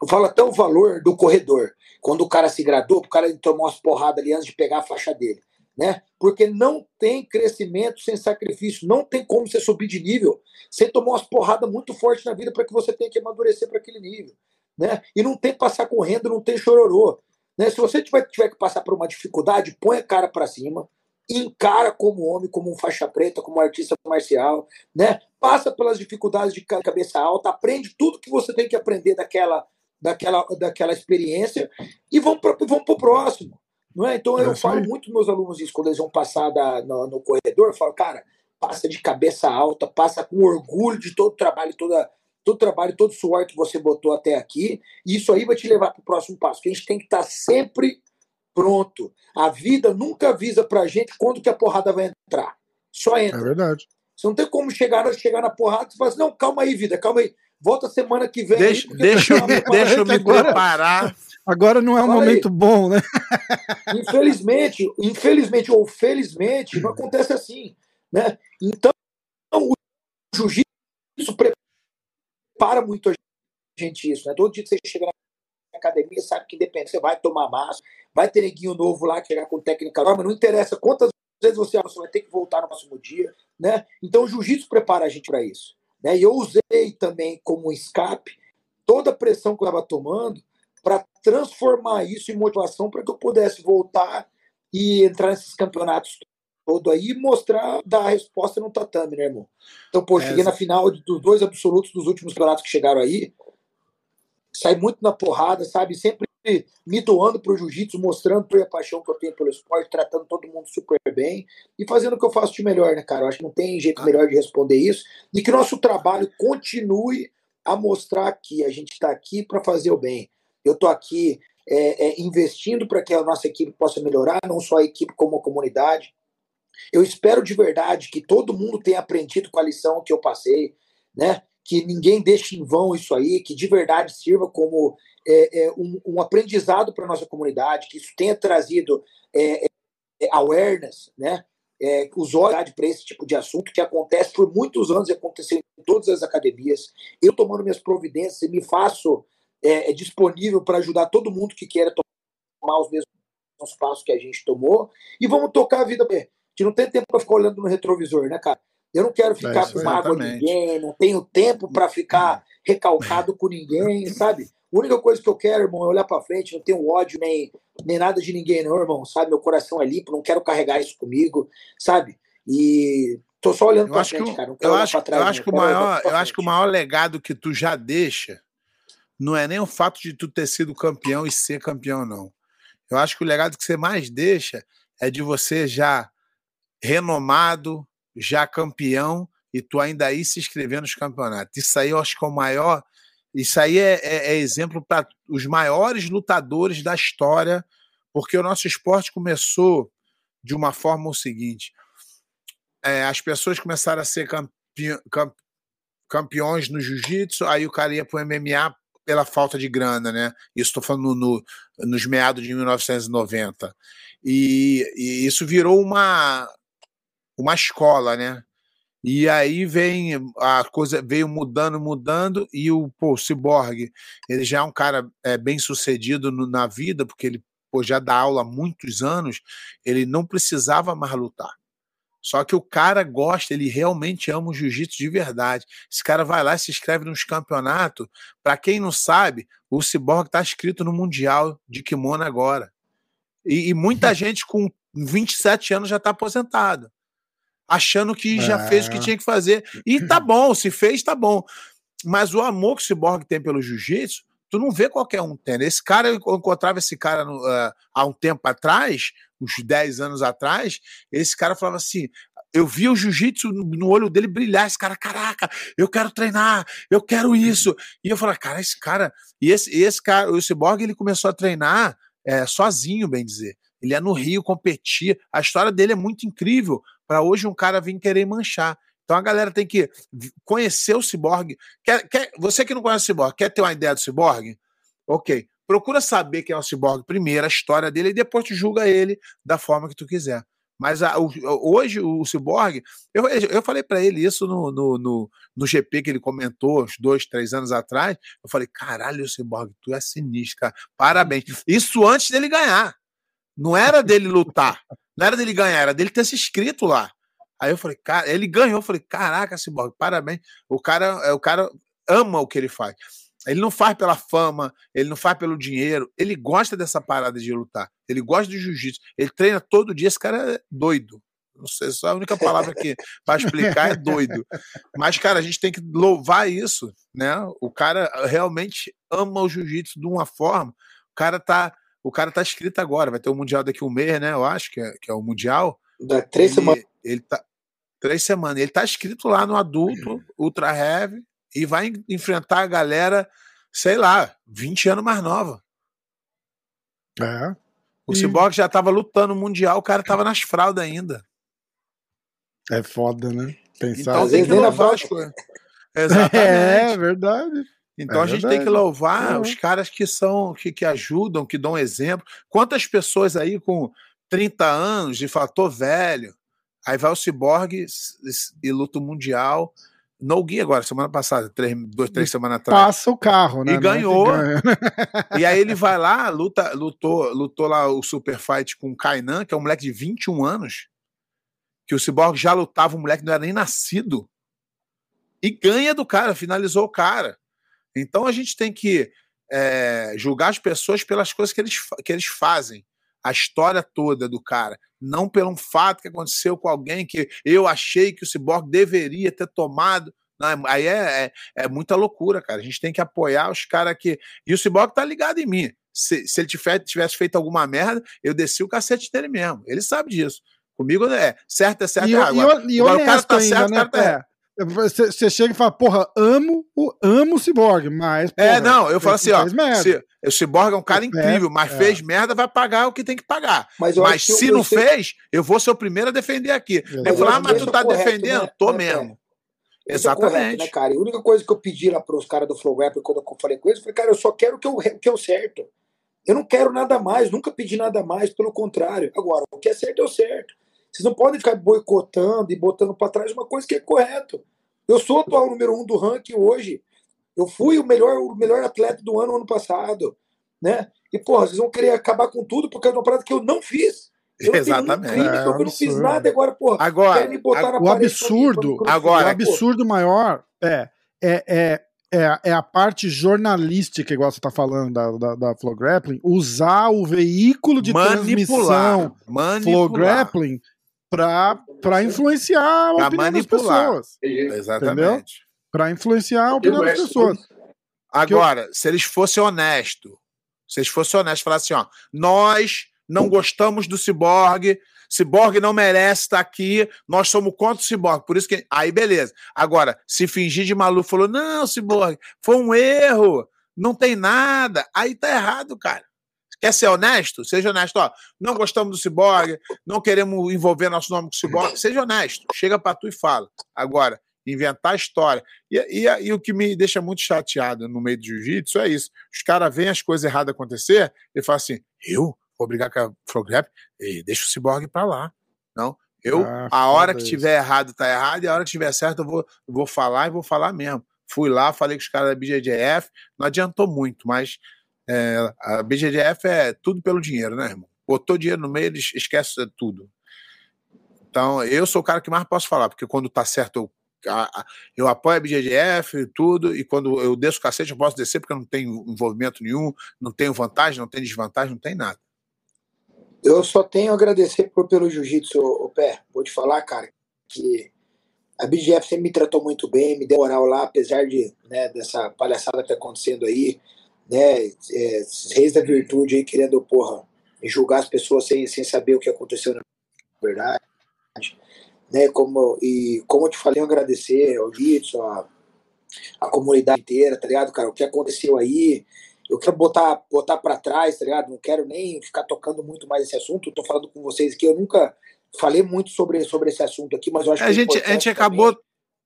eu falo até o valor do corredor. Quando o cara se gradou, o cara tomou umas porradas ali antes de pegar a faixa dele. Né? Porque não tem crescimento sem sacrifício, não tem como você subir de nível sem tomar umas porradas muito fortes na vida para que você tenha que amadurecer para aquele nível. Né? E não tem passar correndo, não tem chororô. Né? Se você tiver, tiver que passar por uma dificuldade, põe a cara para cima, encara como homem, como um faixa preta, como um artista marcial, né? Passa pelas dificuldades de cabeça alta, aprende tudo que você tem que aprender daquela, daquela, daquela experiência e vamos para o próximo. Não é? Então eu é falo muito meus alunos isso quando eles vão passar da, no, no corredor, eu falo, cara, passa de cabeça alta, passa com orgulho de todo o trabalho, toda, todo o trabalho, todo o suor que você botou até aqui, e isso aí vai te levar para o próximo passo. Que a gente tem que estar tá sempre pronto. A vida nunca avisa pra gente quando que a porrada vai entrar. Só entra. É verdade. Você não tem como chegar, chegar na porrada e falar assim, não, calma aí, vida, calma aí. Volta semana que vem. Deixa, aí, deixa, eu, deixa eu me preparar. Agora não é um momento aí. bom, né? Infelizmente, infelizmente ou felizmente, não acontece assim. Né? Então, o jiu-jitsu prepara muito a gente isso. Né? Todo dia que você chega na academia, sabe que depende, você vai tomar massa, vai ter neguinho novo lá chegar com técnica nova, não interessa quantas vezes você, você vai ter que voltar no próximo dia, né? Então o jiu-jitsu prepara a gente para isso, né? E eu usei também como escape toda a pressão que eu estava tomando para transformar isso em motivação para que eu pudesse voltar e entrar nesses campeonatos todo aí e mostrar dar a resposta no tatame, né, irmão? Então, pô, é, cheguei na final dos dois absolutos dos últimos campeonatos que chegaram aí, sai muito na porrada, sabe? Sempre me doando pro jiu-jitsu, mostrando a paixão que eu tenho pelo esporte, tratando todo mundo super bem e fazendo o que eu faço de melhor, né, cara? Eu acho que não tem jeito melhor de responder isso e que nosso trabalho continue a mostrar que a gente está aqui para fazer o bem. Eu estou aqui é, é, investindo para que a nossa equipe possa melhorar, não só a equipe como a comunidade. Eu espero de verdade que todo mundo tenha aprendido com a lição que eu passei, né? que ninguém deixe em vão isso aí, que de verdade sirva como é, é, um, um, aprendizado para nossa comunidade, que isso tenha trazido é, é awareness, né? É, os olhos para esse tipo de assunto que acontece por muitos anos e aconteceu em todas as academias. Eu tomando minhas providências e me faço é, disponível para ajudar todo mundo que queira tomar os mesmos passos que a gente tomou e vamos tocar a vida. A gente não tem tempo para ficar olhando no retrovisor, né, cara? Eu não quero ficar é com mágoa de ninguém, não tenho tempo para ficar recalcado com ninguém, sabe? A única coisa que eu quero, irmão, é olhar para frente, não tenho ódio nem, nem nada de ninguém, não, irmão, sabe? Meu coração é limpo, não quero carregar isso comigo, sabe? E tô só olhando para frente, que, cara. Não eu acho, trás, eu acho que o maior, eu acho que o maior legado que tu já deixa não é nem o fato de tu ter sido campeão e ser campeão, não. Eu acho que o legado que você mais deixa é de você já renomado, já campeão e tu ainda aí se inscrever nos campeonatos. Isso aí eu acho que é o maior. Isso aí é, é, é exemplo para os maiores lutadores da história, porque o nosso esporte começou de uma forma o seguinte: é, as pessoas começaram a ser campe, campeões no jiu-jitsu, aí o cara ia para o MMA pela falta de grana, né? Isso estou falando no, nos meados de 1990. E, e, isso virou uma, uma escola, né? E aí vem a coisa veio mudando, mudando, e o, pô, o Cyborg, ele já é um cara é, bem sucedido no, na vida, porque ele pô, já dá aula há muitos anos, ele não precisava mais lutar. Só que o cara gosta, ele realmente ama o jiu-jitsu de verdade. Esse cara vai lá e se inscreve nos campeonatos. Para quem não sabe, o Cyborg está inscrito no Mundial de Kimono agora. E, e muita gente com 27 anos já está aposentado achando que já é. fez o que tinha que fazer. E tá bom, se fez, tá bom. Mas o amor que o Cyborg tem pelo jiu-jitsu, tu não vê qualquer um tendo. Esse cara, eu encontrava esse cara no, uh, há um tempo atrás, uns 10 anos atrás, esse cara falava assim. Eu vi o jiu-jitsu no olho dele brilhar. Esse cara, caraca, eu quero treinar, eu quero isso. E eu falei, cara, esse cara. E esse, esse cara, o Cyborg, ele começou a treinar é, sozinho, bem dizer. Ele é no Rio, competia. A história dele é muito incrível para hoje um cara vir querer manchar. Então a galera tem que conhecer o ciborgue. Quer, quer, você que não conhece o ciborgue, quer ter uma ideia do ciborgue? Ok. Procura saber quem é o ciborgue primeiro, a história dele, e depois tu julga ele da forma que tu quiser. Mas a, o, hoje o Cyborg, eu, eu falei para ele isso no, no, no, no, GP que ele comentou, uns dois, três anos atrás. Eu falei: caralho, Cyborg, tu é sinistro, cara. Parabéns. Isso antes dele ganhar. Não era dele lutar. Não era dele ganhar, era dele ter se inscrito lá. Aí eu falei, cara, ele ganhou. Eu falei, caraca, Cyborg, parabéns. O cara, é, o cara ama o que ele faz. Ele não faz pela fama, ele não faz pelo dinheiro, ele gosta dessa parada de lutar. Ele gosta de jiu-jitsu. Ele treina todo dia. Esse cara é doido. Não sei, só a única palavra que para explicar é doido. Mas, cara, a gente tem que louvar isso, né? O cara realmente ama o jiu-jitsu de uma forma. O cara tá, o cara tá escrito agora. Vai ter o mundial daqui um mês, né? Eu acho que é, que é o mundial. Da três ele, semanas. Ele tá três semanas. Ele tá escrito lá no adulto, ultra heavy, e vai enfrentar a galera, sei lá, 20 anos mais nova. É. O e... Cyborg já tava lutando no Mundial, o cara tava nas fraldas ainda. É foda, né? Pensar então tem que louvar as coisas. Exatamente. É, verdade. Então é a gente verdade. tem que louvar é. os caras que são, que, que ajudam, que dão exemplo. Quantas pessoas aí com 30 anos de fator velho, aí vai o Cyborg e luta o Mundial, no Gui agora, semana passada, três, duas, três semanas atrás. Passa o carro, né? E é ganhou. e aí ele vai lá, luta, lutou, lutou lá o Super Fight com o Kainan, que é um moleque de 21 anos, que o Cyborg já lutava, um moleque não era nem nascido. E ganha do cara, finalizou o cara. Então a gente tem que é, julgar as pessoas pelas coisas que eles, que eles fazem. A história toda do cara não pelo um fato que aconteceu com alguém que eu achei que o Cyborg deveria ter tomado. Não, aí é, é, é, muita loucura, cara. A gente tem que apoiar os caras que. E o Cyborg tá ligado em mim. Se, se ele tivesse feito alguma merda, eu desci o cacete dele mesmo. Ele sabe disso. Comigo é certo, é certo. E, é agora, e, e agora o cara tá ainda, certo, né? o cara tá é. Você chega e fala, porra, amo o, amo o Cyborg, mas. É, porra, é, não, eu falo assim, ó. Se, o Cyborg é um cara incrível, mas é. fez merda, vai pagar o que tem que pagar. Mas, mas se não sei... fez, eu vou ser o primeiro a defender aqui. Eu falo, ah, mas tu tá correto, defendendo? Né? Tô é, mesmo. É Exatamente. Correto, né, cara? E a única coisa que eu pedi lá pros caras do Flow Rap, quando eu falei com eles, eu falei, cara, eu só quero o que eu, o que é o certo. Eu não quero nada mais, nunca pedi nada mais, pelo contrário. Agora, o que é certo é o certo. Vocês não podem ficar boicotando e botando para trás uma coisa que é correto. Eu sou o atual número um do ranking hoje. Eu fui o melhor, o melhor atleta do ano ano passado. Né? E, porra, vocês vão querer acabar com tudo por causa de uma parada que eu não fiz. Eu Exatamente. Crime, é, eu não fiz nada agora, porra. Agora, o absurdo, agora, o absurdo maior é, é, é, é, é a parte jornalística, igual você está falando da, da, da Flow Grappling, usar o veículo de manipular, transmissão manipular. Flow Grappling para influenciar a pra opinião manipular. das pessoas. Exatamente. Para influenciar a opinião das pessoas. Agora, eu... se eles fossem honestos, se eles fossem honestos, falassem, ó, nós não gostamos do ciborgue, ciborgue não merece estar aqui, nós somos contra o ciborgue, por isso que. Aí, beleza. Agora, se fingir de maluco, falou, não, ciborgue, foi um erro, não tem nada, aí tá errado, cara. Quer ser honesto? Seja honesto. Ó, não gostamos do Cyborg, não queremos envolver nosso nome com o Cyborg. Seja honesto. Chega para tu e fala. Agora, inventar história. E, e, e, o que me deixa muito chateado no meio do jiu-jitsu é isso. Os caras veem as coisas erradas acontecer e falam assim: eu vou brigar com a Frograp e deixa o Cyborg para lá. Não. Eu, ah, a hora que tiver errado, tá errado, e a hora que tiver certo, eu vou, vou falar e vou falar mesmo. Fui lá, falei com os caras da BJJF, não adiantou muito, mas é, a BGDF é tudo pelo dinheiro, né, irmão? Botou dinheiro no meio, eles esquecem tudo. Então, eu sou o cara que mais posso falar, porque quando tá certo, eu, eu apoio a BGDF e tudo, e quando eu desço o cacete, eu posso descer porque eu não tenho envolvimento nenhum, não tenho vantagem, não tenho desvantagem, não tem nada. Eu só tenho a agradecer por, pelo jiu-jitsu, o pé. Vou te falar, cara, que a BGF sempre me tratou muito bem, me deu moral lá, apesar de né, dessa palhaçada que tá acontecendo aí né, é, reis da virtude aí querendo, porra, julgar as pessoas sem, sem saber o que aconteceu na verdade. Né, como, e como eu te falei, eu agradecer ao Litson, a, a comunidade inteira, tá ligado, cara? O que aconteceu aí, eu quero botar, botar para trás, tá ligado? Não quero nem ficar tocando muito mais esse assunto. Tô falando com vocês aqui, eu nunca falei muito sobre, sobre esse assunto aqui, mas eu acho a que. É gente, a gente acabou.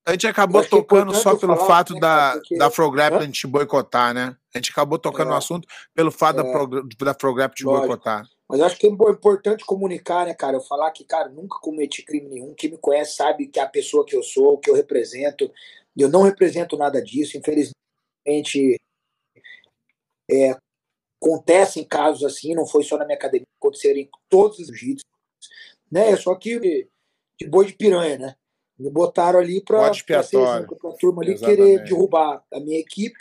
A gente acabou tocando só pelo falar, fato né, da, porque... da Frograp a gente boicotar, né? A gente acabou tocando é. no assunto pelo fato é. da, Frograp te boicotar. Mas acho que é importante comunicar, né, cara? Eu falar que, cara, nunca cometi crime nenhum. Quem me conhece sabe que é a pessoa que eu sou, que eu represento. Eu não represento nada disso. Infelizmente, é, acontecem casos assim, não foi só na minha academia, aconteceram em todos os jiu né? Só que de boi de piranha, né? Me botaram ali para a turma ali Exatamente. querer derrubar a minha equipe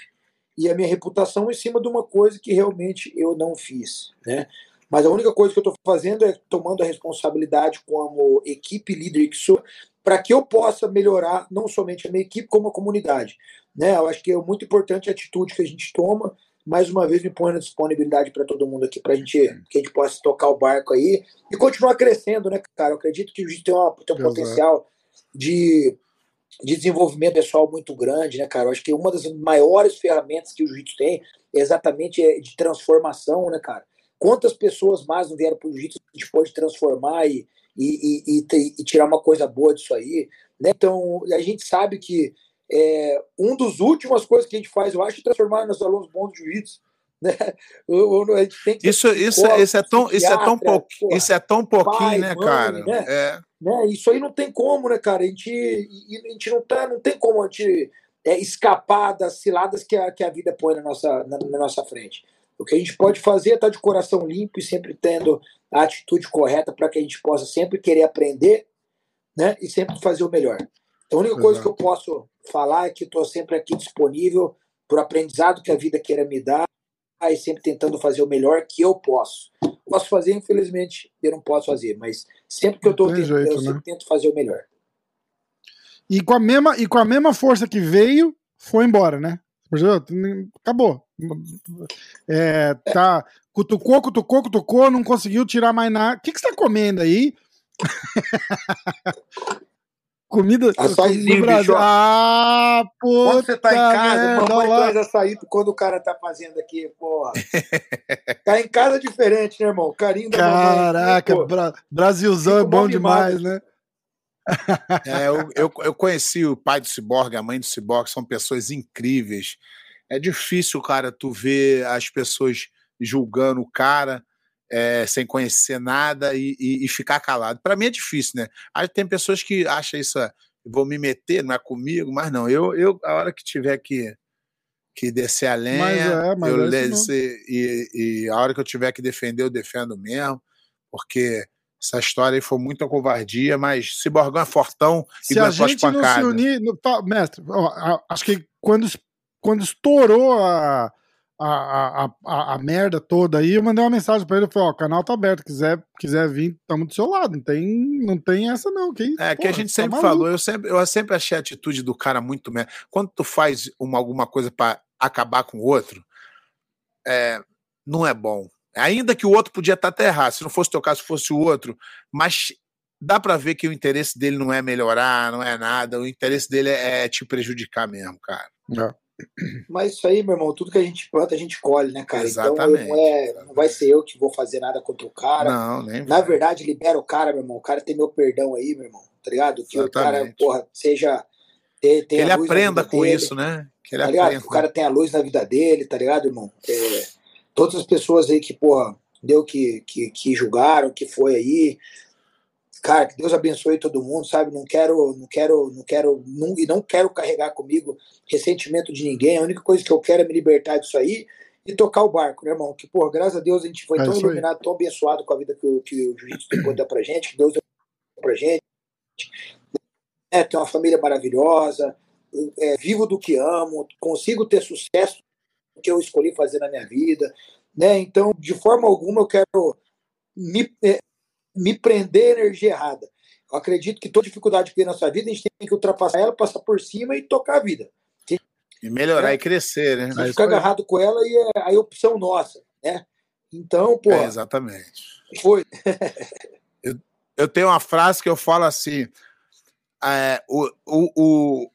e a minha reputação em cima de uma coisa que realmente eu não fiz, né? Mas a única coisa que eu estou fazendo é tomando a responsabilidade como equipe líder que sou, para que eu possa melhorar não somente a minha equipe, como a comunidade. Né? Eu acho que é muito importante a atitude que a gente toma. Mais uma vez, me põe na disponibilidade para todo mundo aqui, para gente, que a gente possa tocar o barco aí e continuar crescendo, né, cara? Eu acredito que a gente tem, uma, tem um potencial de, de desenvolvimento pessoal muito grande, né, cara? Eu acho que uma das maiores ferramentas que o jiu-jitsu tem é exatamente é de transformação, né, cara? Quantas pessoas mais não vieram para o jiu-jitsu que a gente pode transformar e, e, e, e, tirar uma coisa boa disso aí? Né? Então, a gente sabe que é, um dos últimas coisas que a gente faz, eu acho, é transformar nos alunos bons de jiu-jitsu. Né? isso, isso, isso, é tão, isso é tão pouco, isso é tão pouquinho, pai, né, mãe, cara? Né? É. Né? Isso aí não tem como, né, cara? A gente, a gente não, tá, não tem como a gente é, escapar das ciladas que a, que a vida põe na nossa, na, na nossa frente. O que a gente pode fazer é estar de coração limpo e sempre tendo a atitude correta para que a gente possa sempre querer aprender né, e sempre fazer o melhor. Então, a única coisa que eu posso falar é que estou sempre aqui disponível para o aprendizado que a vida queira me dar e sempre tentando fazer o melhor que eu posso. Posso fazer, infelizmente, eu não posso fazer, mas sempre que eu estou tentando, eu sempre né? tento fazer o melhor. E com, a mesma, e com a mesma força que veio, foi embora, né? Acabou. É, tá, cutucou, cutucou, cutucou, não conseguiu tirar mais nada. O que, que você tá comendo aí? Comida açaizinho, Brasil. Ah, puta Quando você tá em casa, merda, mamãe traz açaí quando o cara tá fazendo aqui, porra. tá em casa é diferente, né, irmão? Carinho da Caraca, mamãe. Bra Brasilzão é bom demais, né? É, eu, eu, eu, conheci o pai do Ciborgue, a mãe do Ciborgue, são pessoas incríveis. É difícil, cara, tu ver as pessoas julgando o cara é, sem conhecer nada e, e, e ficar calado. Para mim é difícil, né? Aí tem pessoas que acham isso, ah, vou me meter, não é comigo, mas não. Eu, eu a hora que tiver que, que descer a lenha, mas é, mas eu é descer, e, e a hora que eu tiver que defender, eu defendo mesmo, porque essa história aí foi muita covardia, mas Ciborgão é fortão e se a gente não se unir, no, tá, mestre, ó, acho que quando, quando estourou a, a, a, a, a, merda toda aí, eu mandei uma mensagem para ele, eu falei, ó, o canal tá aberto, quiser, quiser vir, tamo do seu lado, não tem, não tem essa não, que É, que a gente tá sempre tá falou, eu sempre, eu sempre achei a atitude do cara muito merda. Quando tu faz uma, alguma coisa para acabar com o outro, é, não é bom. Ainda que o outro podia estar até errado, se não fosse teu caso, fosse o outro, mas dá para ver que o interesse dele não é melhorar, não é nada, o interesse dele é, é te prejudicar mesmo, cara. É. Mas isso aí, meu irmão, tudo que a gente planta, a gente colhe, né, cara? Exatamente. Então não, é, não vai ser eu que vou fazer nada contra o cara. Não, nem Na vai. verdade, libera o cara, meu irmão. O cara tem meu perdão aí, meu irmão. Tá ligado? Que Exatamente. o cara, porra, seja. Tem, tem que ele aprenda com dele, isso, né? Que ele tá ligado? aprenda. Que o cara tem a luz na vida dele, tá ligado, irmão? É, todas as pessoas aí que, porra, deu que, que, que julgaram, que foi aí. Cara, que Deus abençoe todo mundo, sabe? Não quero, não quero, não quero, não, e não quero carregar comigo ressentimento de ninguém. A única coisa que eu quero é me libertar disso aí e tocar o barco, né, irmão? Que, porra, graças a Deus a gente foi é tão iluminado, tão abençoado com a vida que, o, que o jiu-jitsu tem dar pra gente, que Deus deu pra gente. É, tem uma família maravilhosa, é, vivo do que amo, consigo ter sucesso que eu escolhi fazer na minha vida, né? Então, de forma alguma, eu quero me, é, me prender a energia errada. Eu acredito que toda dificuldade que tem na sua vida, a gente tem que ultrapassar ela, passar por cima e tocar a vida. E melhorar é. e crescer, né? A ficar agarrado com ela e é a opção nossa, né? Então, pô. É, exatamente. Foi. eu, eu tenho uma frase que eu falo assim: é, o, o, o,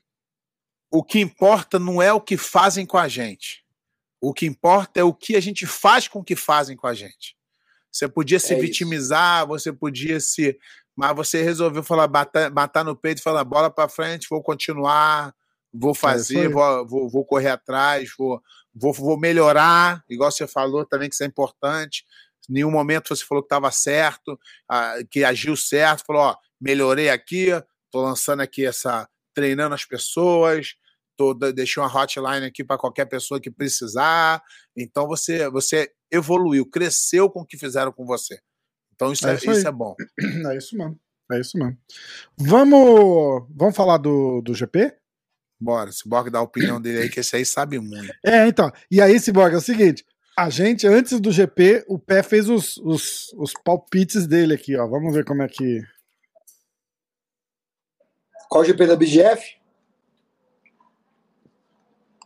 o que importa não é o que fazem com a gente, o que importa é o que a gente faz com o que fazem com a gente. Você podia se é vitimizar, isso. você podia se. Mas você resolveu falar, bater, matar no peito e falar, bola para frente, vou continuar, vou é fazer, é vou, vou, vou, correr atrás, vou, vou, vou melhorar, igual você falou também que isso é importante. Em nenhum momento você falou que estava certo, que agiu certo, falou, ó, melhorei aqui, estou lançando aqui essa. treinando as pessoas, toda, deixei uma hotline aqui para qualquer pessoa que precisar. Então você você evoluiu, cresceu com o que fizeram com você. Então isso é, é isso, isso é bom. É isso mesmo. É isso mesmo. Vamos, vamos falar do, do GP? Bora, Cyborg dá a opinião dele aí, que esse aí sabe muito. É, então. E aí, Cyborg, é o seguinte: a gente, antes do GP, o pé fez os, os, os palpites dele aqui, ó. Vamos ver como é que. Qual o GP da BGF?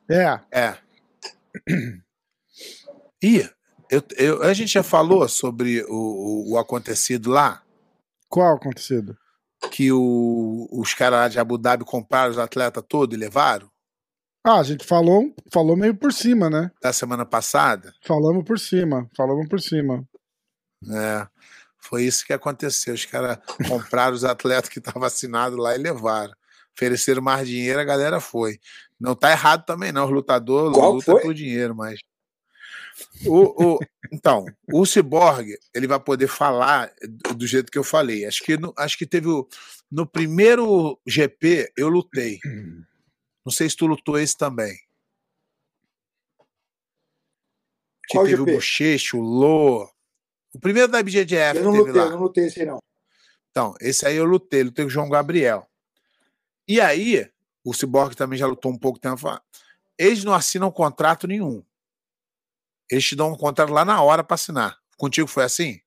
É. É. Ih, eu, eu, a gente já falou sobre o, o, o acontecido lá? Qual acontecido? Que o, os caras lá de Abu Dhabi compraram os atletas todos e levaram? Ah, a gente falou, falou meio por cima, né? Da semana passada? Falamos por cima, falamos por cima. É, foi isso que aconteceu. Os caras compraram os atletas que estavam assinados lá e levaram. Ofereceram mais dinheiro, a galera foi. Não tá errado também, não. Os lutadores lutam por dinheiro, mas. O, o, então, o Cyborg, ele vai poder falar do, jeito que eu falei. Acho que, no, acho que teve o, no primeiro GP eu lutei. Não sei se tu lutou esse também. Que Qual teve GP? o Bochecho, o Lô. O primeiro da BGF Eu não teve lutei, lá. eu não lutei esse aí, não. Então, esse aí eu lutei, lutei com o João Gabriel. E aí, o Cyborg também já lutou um pouco tempo. Eles não assinam contrato nenhum. Eles te dão um contrato lá na hora para assinar. Contigo foi assim?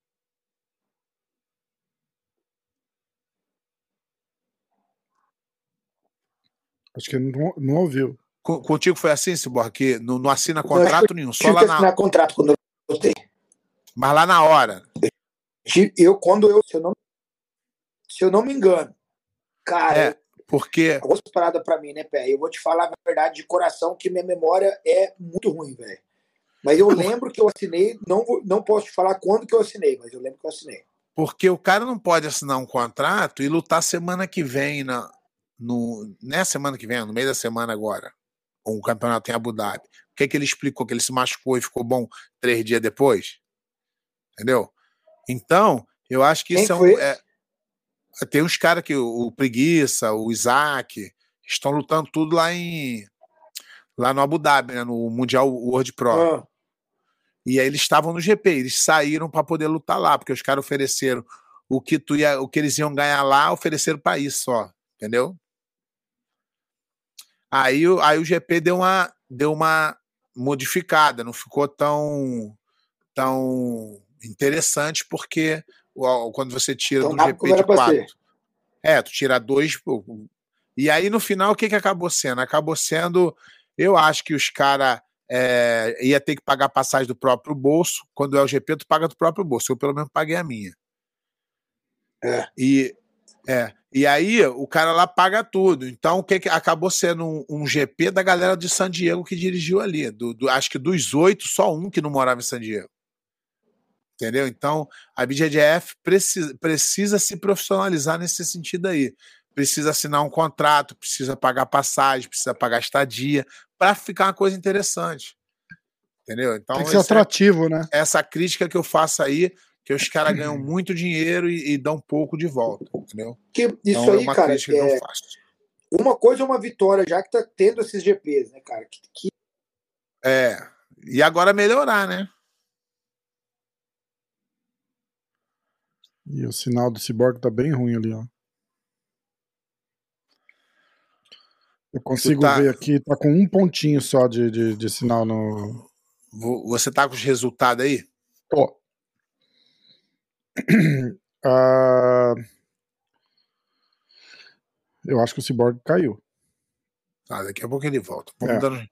Acho que não, não ouviu. Co- Contigo foi assim, Cyborg? Que não, não assina Não, contrato nenhum, só lá que na, assinar contrato quando eu lutei. mas lá na hora. Eu, quando eu, se eu não, se eu não me engano, cara, É, porque algumas paradas pra mim, né, Pé? Eu vou te falar a verdade de coração que minha memória é muito ruim, velho. Mas eu lembro que eu assinei, não, vou- não posso te falar quando que eu assinei, mas eu lembro que eu assinei. Porque o cara não pode assinar um contrato e lutar semana que vem, na, no, não é semana que vem, no meio da semana agora, um campeonato em Abu Dhabi. O que, é que ele explicou? Que ele se machucou e ficou bom três dias depois? Entendeu? Então, eu acho que Quem isso é um. é- tem uns caras que o, Preguiça, o Isaac, estão lutando tudo lá em. Lá no Abu Dhabi, né, no Mundial World Pro. Ah, E aí eles estavam no GP, eles saíram para poder lutar lá, porque os caras ofereceram o que tu ia, o que eles iam ganhar lá, ofereceram para isso só, entendeu? Aí, o- aí o GP deu uma deu uma modificada, não ficou tão tão interessante porque quando você tira Tão do GP de quatro, é, tu tira dois, e aí no final o que que acabou sendo? Acabou sendo, eu acho que os caras é, ia ter que pagar passagem do próprio bolso. Quando é o GP, tu paga do próprio bolso. Eu, pelo menos, paguei a minha. É. E, é, e aí, o cara lá paga tudo. Então, o que, que acabou sendo um, um GP da galera de San Diego que dirigiu ali. Do, do- acho que dos oito, só um que não morava em San Diego. Entendeu? Então, a BJJF precisa, precisa se profissionalizar nesse sentido aí. Precisa assinar um contrato, precisa pagar passagem, precisa pagar estadia, para ficar uma coisa interessante. Entendeu? Então, Tem que ser esse é- atrativo, né? essa crítica que eu faço aí, que os caras ganham muito dinheiro e, e dão pouco de volta, entendeu? que isso então é aí, uma cara, crítica que é, eu faço. uma coisa é uma vitória, já que tá tendo esses GPs, né, cara? Que, que É. E agora melhorar, né? E o sinal do Cyborg tá bem ruim ali, ó. Eu consigo tá- ver aqui, tá com um pontinho só de, de, de sinal no. Vo- Você tá com os resultados aí? Ó. Ah, eu acho que o Cyborg caiu. Tá, daqui a pouco ele volta. Vamos É. dando,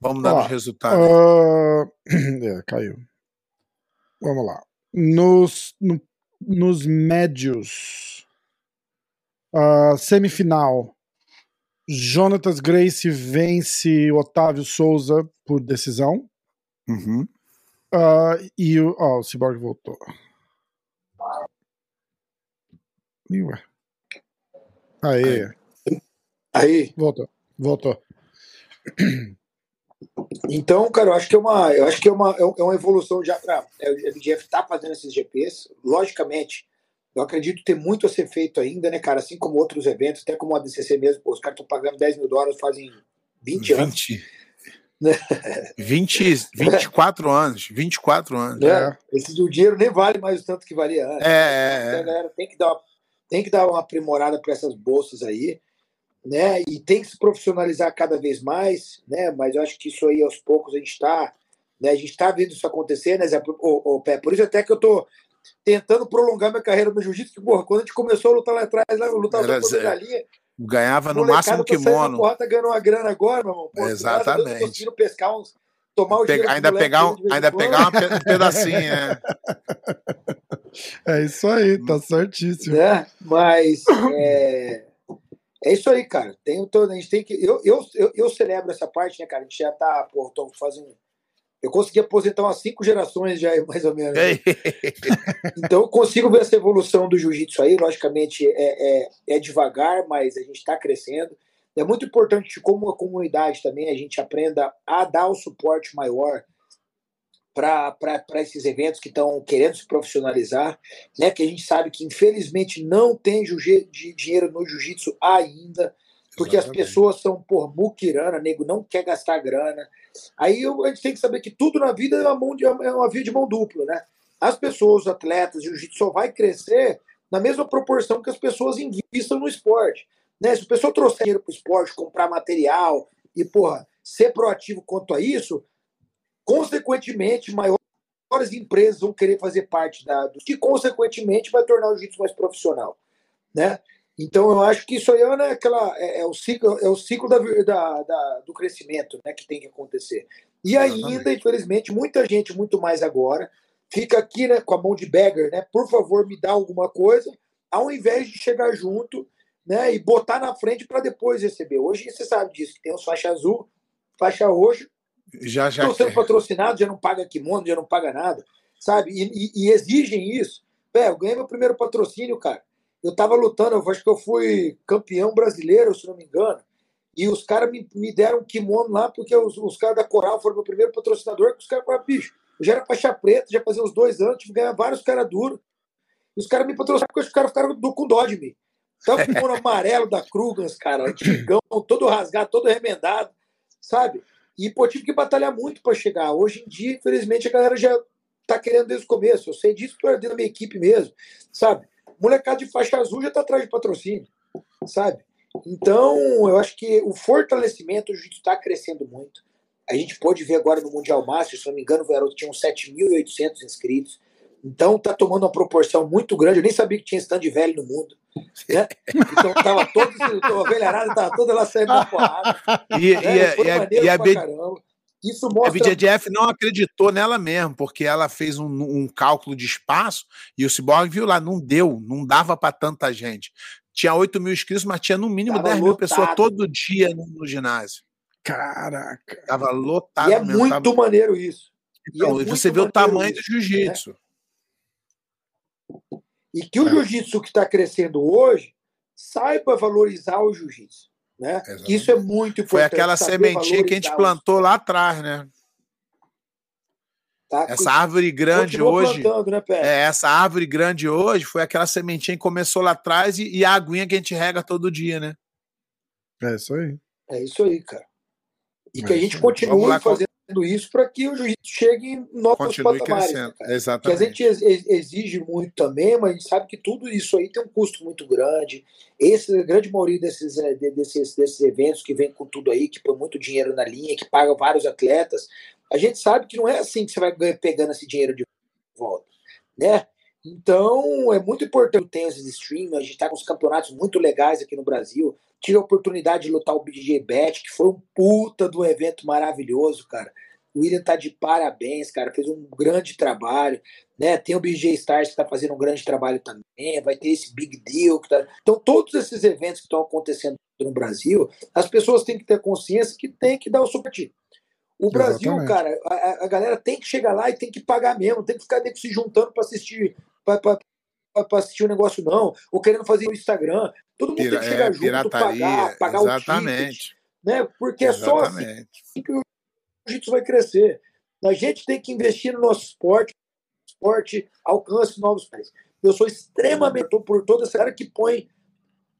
vamos dando Ó, os resultados. Ah, é, caiu. Vamos lá. Nos, no- nos médios. ah, semifinal. Jonatas Grace vence Otávio Souza por decisão. Uhum. Ah, e o. Ó, o Cyborg voltou. Ih, ué. Aê, aí, voltou. Voltou. Então, cara, eu acho que é uma, eu acho que é uma, é é uma evolução já para a BGF tá fazendo esses GPs. Logicamente, eu acredito ter muito a ser feito ainda, né, cara? Assim como outros eventos, até como a DCC mesmo, pô, os caras estão pagando 10 mil dólares fazem 20 anos. 20. 20, 24 anos. 24 anos. Né? Esse o dinheiro nem vale mais o tanto que valia antes. É, é, Então, a é. galera tem que dar, tem que dar uma aprimorada para essas bolsas aí. Né? E tem que se profissionalizar cada vez mais, né? Mas eu acho que isso aí aos poucos a gente está, né? A gente está vendo isso acontecer, né? Zé? O, o, Pé, por isso até que eu tô tentando prolongar minha carreira no jiu-jitsu, que porra, quando a gente começou a lutar lá atrás, lá, eu lutava Era, na galinha, ganhava no máximo kimono. Porra, tá ganhando uma grana agora, meu irmão. Porra, Exatamente. Conseguindo pescar uns tomar o Pega, ainda pegar, um, ainda pegar um pedacinho, né? É isso aí, tá certíssimo. É, mas é, é isso aí, cara. Tem, a gente tem que. Eu, eu, eu, celebro essa parte, né, cara? A gente já tá, pô, tô fazendo. Eu consegui aposentar umas cinco gerações já, mais ou menos. Né? então eu consigo ver essa evolução do jiu-jitsu aí. Logicamente é, é, é devagar, mas a gente está crescendo. É muito importante, como a comunidade também, a gente aprenda a dar o suporte maior para esses eventos que estão querendo se profissionalizar, né? Que a gente sabe que infelizmente não tem de dinheiro no jiu-jitsu ainda, porque Exatamente. as pessoas são por muquirana, nego não quer gastar grana. Aí a gente tem que saber que tudo na vida é uma, mão de, é uma via de mão dupla, né? As pessoas, os atletas, jiu-jitsu só vai crescer na mesma proporção que as pessoas investam no esporte. Né? Se o pessoal trouxer dinheiro para o esporte, comprar material e, porra, ser proativo quanto a isso, consequentemente, maiores empresas vão querer fazer parte da, do que, consequentemente, vai tornar o jiu-jitsu mais profissional. Né? Então, eu acho que isso aí é, né, aquela, é, é, o ciclo, é o ciclo da, da, da, do crescimento né, que tem que acontecer. E ainda, infelizmente, muita gente, muito mais agora, fica aqui né, com a mão de beggar, né? Por favor, me dá alguma coisa, ao invés de chegar junto né, e botar na frente para depois receber. Hoje você sabe disso, que tem os faixa azul, faixa roxa. Já, já. Estão sendo patrocinados, já não paga kimono, já não paga nada, sabe? E, e, e exigem isso. Pé, eu ganhei meu primeiro patrocínio, cara. Eu tava lutando, eu acho que eu fui campeão brasileiro, se não me engano. E os caras me, me deram um kimono lá, porque os, os caras da Coral foram meu primeiro patrocinador, que os caras falaram, bicho, eu já era faixa preta, já fazia uns dois anos, tive que ganhar vários caras duros. E os caras me patrocinaram porque os caras ficaram com dó de mim. Tá o kimono amarelo da Krugans, cara, antigão, todo rasgado, todo remendado, sabe? E, pô, tive que batalhar muito para chegar. Hoje em dia, infelizmente, a galera já tá querendo desde o começo. Eu sei disso dentro da minha equipe mesmo, sabe? Molecada de faixa azul já tá atrás de patrocínio, sabe? Então, eu acho que o fortalecimento, o jiu-jitsu está crescendo muito. A gente pode ver agora no Mundial Master, se não me engano, o garoto tinha uns 7.800 inscritos. Então tá tomando uma proporção muito grande. Eu nem sabia que tinha stand velho no mundo. Né? Então tava todo, a velharada tava toda lá saindo da porrada. E, né? e, e, e a, B... Isso mostra... A BJJF não acreditou nela mesmo, porque ela fez um, um cálculo de espaço e o Cyborg viu lá, não deu, não dava para tanta gente. Tinha 8 mil inscritos, mas tinha no mínimo tava 10 mil pessoas todo dia no, no, ginásio. Caraca. Tava lotado. E é mesmo, muito tava... maneiro isso. Então, é você vê o tamanho isso, do jiu-jitsu. Né? E que o é. jiu-jitsu que está crescendo hoje saiba valorizar o jiu-jitsu. Né? Isso é muito importante. Foi aquela sementinha que a gente plantou lá atrás, né? Tá, essa árvore grande hoje. Né, é, essa árvore grande hoje foi aquela sementinha que começou lá atrás e, e, a aguinha que a gente rega todo dia, né? É isso aí. É isso aí, cara. E é que a gente continue lá, fazendo isso para que o jiu-jitsu chegue em novos Continue patamares. Né, Exatamente. Que a gente exige muito também, mas a gente sabe que tudo isso aí tem um custo muito grande. Esse, a grande maioria desses, eh, desses, desses eventos que vem com tudo aí, que põe muito dinheiro na linha, que paga vários atletas, a gente sabe que não é assim que você vai pegando esse dinheiro de volta. Né? Então, é muito importante ter esses streams. A gente está com os campeonatos muito legais aqui no Brasil. Tive a oportunidade de lutar o BJ Bet, que foi um puta do evento maravilhoso, cara. O William tá de parabéns, cara. Fez um grande trabalho. Né? Tem o BJ Stars que está fazendo um grande trabalho também. Vai ter esse Big Deal. Que tá... Então, todos esses eventos que estão acontecendo no Brasil, as pessoas têm que ter consciência que tem que dar o suporte. O Brasil, Exatamente. cara, a, a, galera tem que chegar lá e tem que pagar mesmo, tem que ficar se juntando para assistir para assistir o um negócio, não, ou querendo fazer no Instagram. Todo mundo Pira, tem que chegar é, junto, pirataria, pagar, pagar exatamente. o ticket. Né? Porque exatamente. é só assim que o jiu-jitsu vai crescer. A gente tem que investir no nosso esporte, esporte alcance novos pés. Eu sou extremamente por toda essa cara que põe,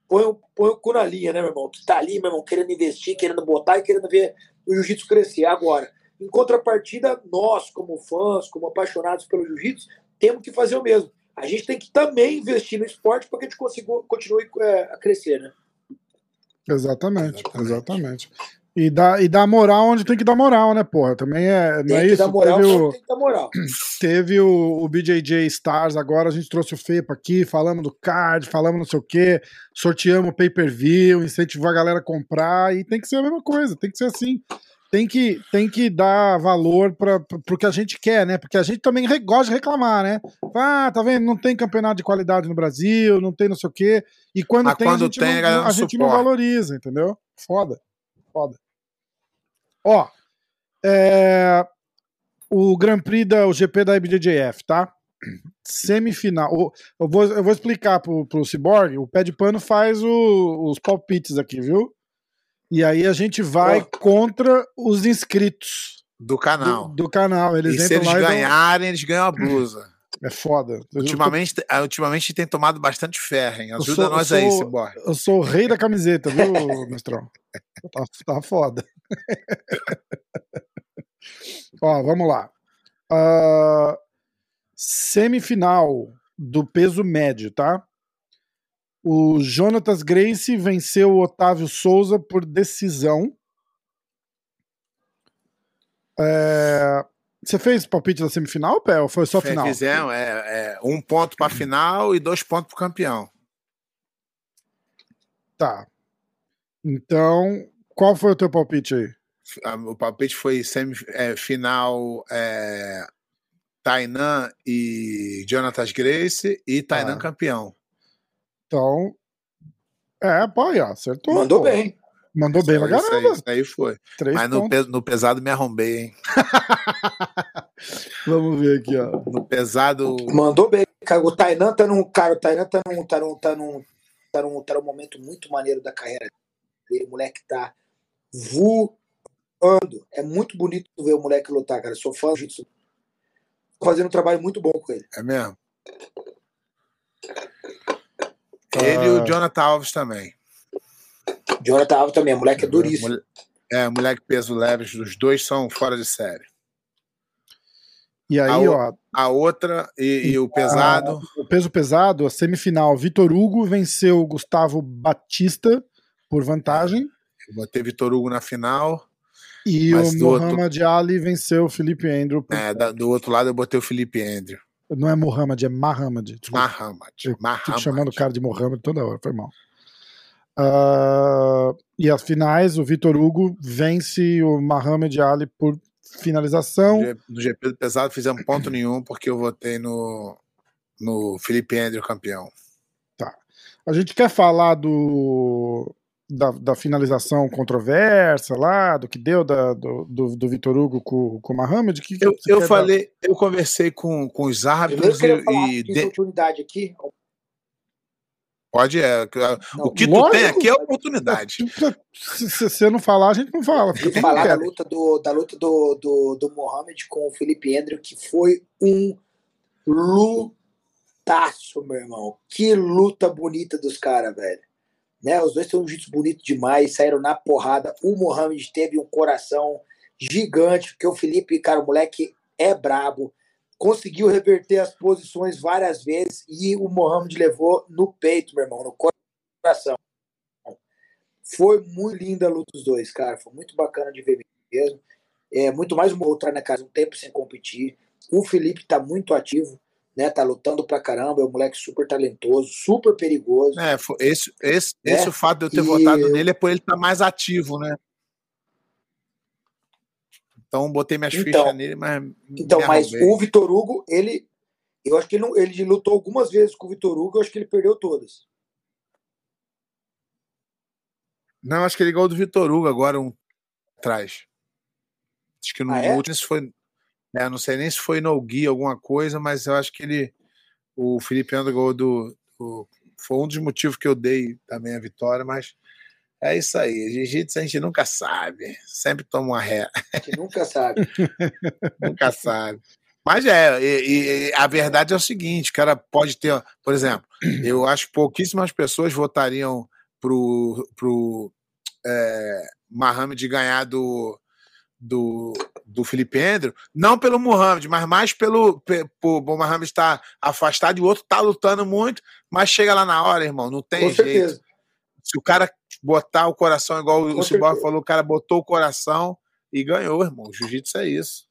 põe, põe o cu na linha, né, meu irmão? Que tá ali, meu irmão, querendo investir, querendo botar e querendo ver o jiu-jitsu crescer. Agora, em contrapartida, nós, como fãs, como apaixonados pelo jiu-jitsu, temos que fazer o mesmo. A gente tem que também investir no esporte para que a gente consiga, continue é, a crescer, né? Exatamente, exatamente. E dá, e dá moral onde tem que dar moral, né, porra? Também é. Não é isso? moral teve o, tem que dar moral. Teve o, o BJJ Stars agora, a gente trouxe o FEPA aqui, falamos do card, falamos não sei o quê, sorteamos o pay per view, incentivou a galera a comprar, e tem que ser a mesma coisa, tem que ser assim. Tem que, tem que dar valor para o que a gente quer, né? Porque a gente também gosta de reclamar, né? Ah, tá vendo? Não tem campeonato de qualidade no Brasil, não tem não sei o quê. E quando Mas tem, quando a gente, tem, não, a gente não valoriza, entendeu? Foda. Foda. Ó, é, o Grand Prix da o GP da IBJJF, tá? Semifinal. Eu vou, eu vou explicar pro, pro Cyborg. O pé de pano faz o, os palpites aqui, viu? E aí a gente vai oh. contra os inscritos do canal. Do, do canal. Eles e se eles ganharem, eles ganham a blusa. É foda. Ultimamente, tô... ultimamente tem tomado bastante ferro, hein? Ajuda sou, nós sou, aí, Cyborg. Eu sou o rei da camiseta, viu, mestrão? Tá, tá foda. Ó, vamos lá. Uh, semifinal do peso médio, tá? O Jonatas Grace venceu o Otávio Souza por decisão. É... Você fez palpite da semifinal, Pé, ou foi só final? Fizemos, é, é, um ponto para final e dois pontos para campeão. Tá. Então, qual foi o teu palpite aí? O palpite foi semifinal é, é, Tainan e Jonathan Grace e Tainan ah. campeão. Então, é, pô, aí, ó, acertou. Mandou pô. bem. Mandou bem pra caramba. Isso aí, isso aí foi. Três Mas no, no, pesado me arrombei, hein? Vamos ver aqui, ó. No pesado. Mandou bem. Cara, o Tainan tá num. Cara, o Tainan tá num, tá num, tá num, tá num, tá num momento muito maneiro da carreira dele. O moleque tá voando. É muito bonito ver o moleque lutar, cara. sou fã disso. Fazendo um trabalho muito bom com ele. É mesmo? Ele e o ah. Jonathan Alves também. Jonathan Alves também, moleque é duríssimo. É, moleque peso leve, os dois são fora de série. E aí, a, ó. A outra e, e o pesado. A, o peso pesado, a semifinal. Vitor Hugo venceu Gustavo Batista por vantagem. Eu botei Vitor Hugo na final. E o Muhammad outro... Ali venceu o Felipe Andrew. Por... É, do outro lado eu botei o Felipe Andrew. Não é Muhammad, é Mahamad. Mahamad. Eu Fico chamando o cara de Muhammad toda hora, foi mal. Uh, e as finais, o Vitor Hugo vence o Muhammad Ali por finalização. No GP do pesado fizemos ponto nenhum, porque eu votei no, no Felipe Andrew campeão. Tá. A gente quer falar do da, da, finalização controversa lá, do que deu da, do, do, do Vitor Hugo com, com o Mohamed? Que eu, eu falei, dar? eu conversei com, com os árbitros e. e de... oportunidade aqui. Pode, é. Não, o que lógico, tu tem aqui é oportunidade. Se, você não falar, a gente não fala. Fica falar da luta, do, da luta do, do, do Mohamed com o Felipe Andrew, que foi um lutaço, meu irmão. Que luta bonita dos caras, velho. Né? Os dois têm um jiu bonito demais, saíram na porrada. O Mohamed teve um coração gigante, porque o Felipe, cara, o moleque é brabo. Conseguiu reverter as posições várias vezes e o Mohamed levou no peito, meu irmão, no coração. Foi muito linda a luta dos dois, cara. Foi muito bacana de ver mesmo. É muito mais uma outra, né, cara? Um tempo sem competir. O Felipe tá muito ativo né? Tá lutando pra caramba, é um moleque super talentoso, super perigoso. É, esse, esse, né? esse o fato de eu ter e... votado nele é por ele estar tá mais ativo, né? Então botei minhas então, fichas nele, mas. Então, mas o Vitor Hugo, ele. Eu acho que ele, não, ele lutou algumas vezes com o Vitor Hugo, eu acho que ele perdeu todas. Não, acho que ele ganhou do Vitor Hugo agora um atrás. Acho que no ah, é? último foi é, não sei nem se foi no guia alguma coisa, mas eu acho que ele, o Felipe André do, do, foi um dos motivos que eu dei também a vitória, mas é isso aí. Jiu-jitsu a gente nunca sabe, sempre toma uma ré. A gente nunca sabe. nunca sabe. Mas é, e, e, a verdade é o seguinte, o cara pode ter, por exemplo, eu acho que pouquíssimas pessoas votariam pro, pro é, Mohamed ganhar do, do, do Felipe Andrew, não pelo Muhammad, mas mais pelo, pelo o Muhammad estar afastado e o outro está lutando muito, mas chega lá na hora, irmão, não tem jeito. Se o cara botar o coração, igual Com o Cyborg falou, o cara botou o coração e ganhou, irmão. Jiu-jitsu é isso.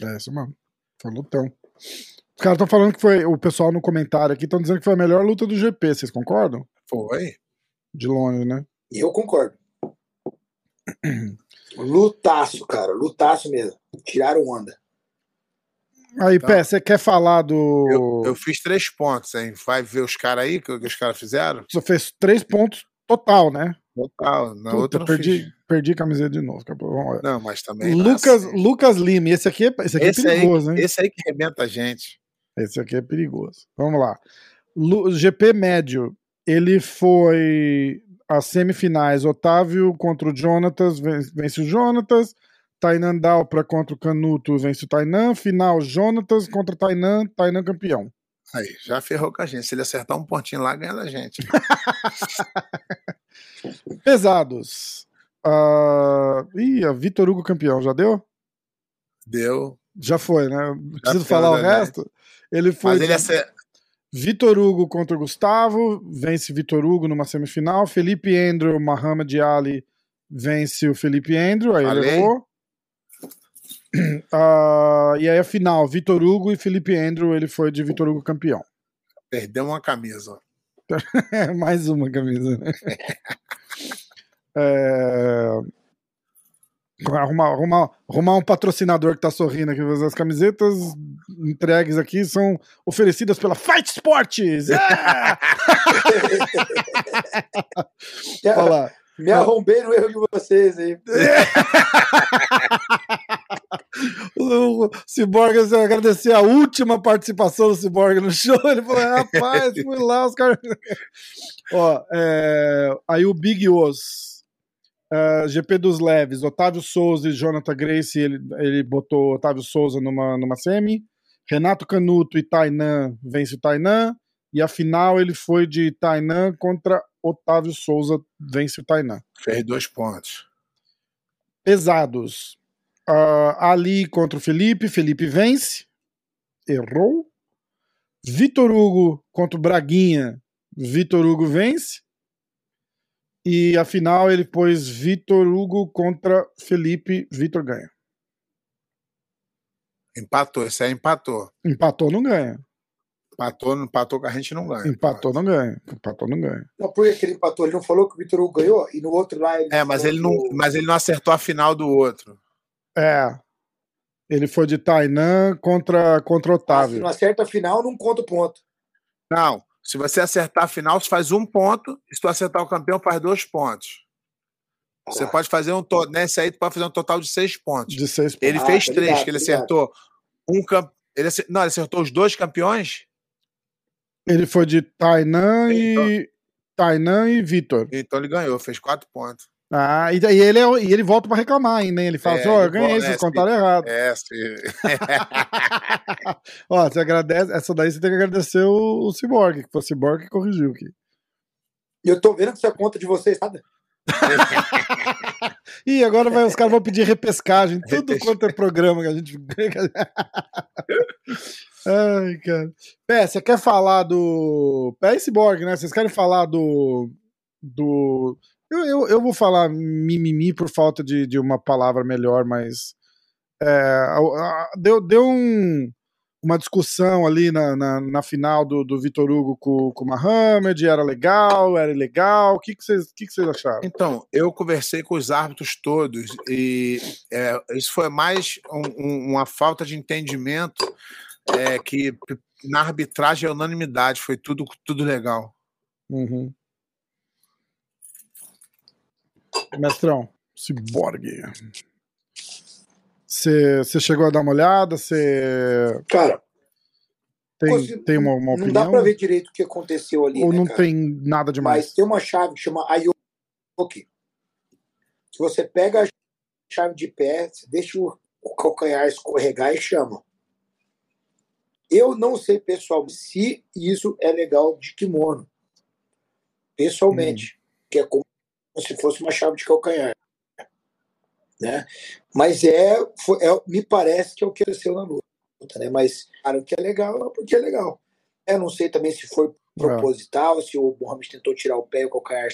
É isso mesmo. Foi lutão. Os caras estão falando que foi. O pessoal no comentário aqui estão dizendo que foi a melhor luta do GP, vocês concordam? Foi. De longe, né? Eu concordo. Lutaço, cara. Lutaço mesmo. Tiraram onda. Aí, então, Pé, você quer falar do. Eu, eu, fiz três pontos, hein? Vai ver os caras aí, que, que os caras fizeram? Você fez três pontos total, né? Total. Na Puta, outra perdi, fiz. perdi a camiseta de novo. Não, mas também. Lucas, assim. Lucas Lima, esse aqui é, esse aqui é esse é perigoso, aí, hein? Esse aí que arrebenta a gente. Esse aqui é perigoso. Vamos lá. Lu, GP médio, ele foi as semifinais. Otávio contra o Jonatas, vence o Jonatas. Tainan Dalpra contra o Canuto, vence o Tainan. Final, Jonatas contra Tainan, Tainan campeão. Aí, já ferrou com a gente. Se ele acertar um pontinho lá, ganha da gente. Pesados. Uh... Ih, a Vitor Hugo campeão, já deu? Deu. Já foi, né? Preciso falar o resto? Ele foi. Mas ele acer... Vitor Hugo contra Gustavo, vence Vitor Hugo numa semifinal. Felipe Andrew, Muhammad Ali vence o Felipe Andrew, aí ele errou. Uh, e aí a final, Vitor Hugo e Felipe Andrew, ele foi de Vitor Hugo campeão. Perdeu uma camisa. Mais uma camisa, né? é... Arrumar, arrumar, arrumar um patrocinador que tá sorrindo aqui. As camisetas entregues aqui são oferecidas pela Fight Sports! Yeah! Olha lá. Me arrombei no erro de vocês aí. o Cyborg, eu agradecer a última participação do Cyborg no show. Ele falou: rapaz, fui lá, os caras. Ó, é... aí o Big Os. Uh, é, GP dos leves, Otávio Souza e Jonathan Grace, ele, ele botou Otávio Souza numa, numa semi. Renato Canuto e Tainan vence o Tainan. E a final ele foi de Tainan contra Otávio Souza, vence o Tainan. Fez dois pontos. Pesados. Uh, Ali contra o Felipe, Felipe vence. Errou. Vitor Hugo contra o Braguinha, Vitor Hugo vence. E a final ele pôs Vitor Hugo contra Felipe, Vitor ganha. Empatou, esse aí empatou. Empatou, não ganha. Empatou, empatou que a gente não ganha. Empatou, não ganha. Empatou, não ganha. Não, por que ele empatou? Ele não falou que o Vitor Hugo ganhou e no outro lá ele. É, mas ele, não, mas ele não acertou a final do outro. É. Ele foi de Tainan contra, contra Otávio. Ah, se não acerta a final, não conta o ponto. Não. Se você acertar a final, você faz um ponto. Se tu acertar o campeão, faz dois pontos. Você ah. pode fazer um. Nesse aí, tu pode fazer um total de seis pontos. De seis pontos. Ele ah, fez tá três, ligado, que ele tá acertou um camp... ele acertou... Não, ele acertou os dois campeões. Ele foi de Tainan então... e. Tainan e Vitor. Então ele ganhou, fez quatro pontos. Ah, e, e ele, é, e ele volta para reclamar ainda, hein? Ele fala é, assim, ó, oh, eu ganhei, vocês contaram errado. É, sim. ó, você agradece, essa daí você tem que agradecer o, o Cyborg, que foi o Cyborg que corrigiu aqui. E eu tô vendo que essa conta de vocês, nada. e agora vai, os caras vão pedir repescagem, tudo quanto é programa que a gente. Ai, cara. Pé, você quer falar do. Pé e Cyborg, né? Vocês querem falar do. Do. Eu, eu, eu vou falar mimimi por falta de, de uma palavra melhor, mas. É, deu, deu um uma discussão ali na, na, na, final do, do Vitor Hugo com, com o Mohamed, era legal, era ilegal, o que, que, vocês, que, que vocês acharam? Então, eu conversei com os árbitros todos e é, isso foi mais um, um, uma falta de entendimento é, que na arbitragem é unanimidade, foi tudo, tudo legal. Uhum. Mestrão, Cyborg. Você chegou a dar uma olhada? Você. Cara. Tem, tem uma, uma não opinião? dá para ver direito o que aconteceu ali. Ou né, não cara? tem nada demais? Mas tem uma chave que chama Ayoki. Se você pega a chave de pé, deixa o calcanhar escorregar e chama. Eu não sei, pessoal, se isso é legal de kimono. Pessoalmente. Hum. Que é como se fosse uma chave de calcanhar né? Mas é, foi, é, me parece que é o que aconteceu na luta, né? Mas claro que é legal, porque é legal. Eu não sei também se foi proposital, se o Mohamed tentou tirar o pé e o calcanhar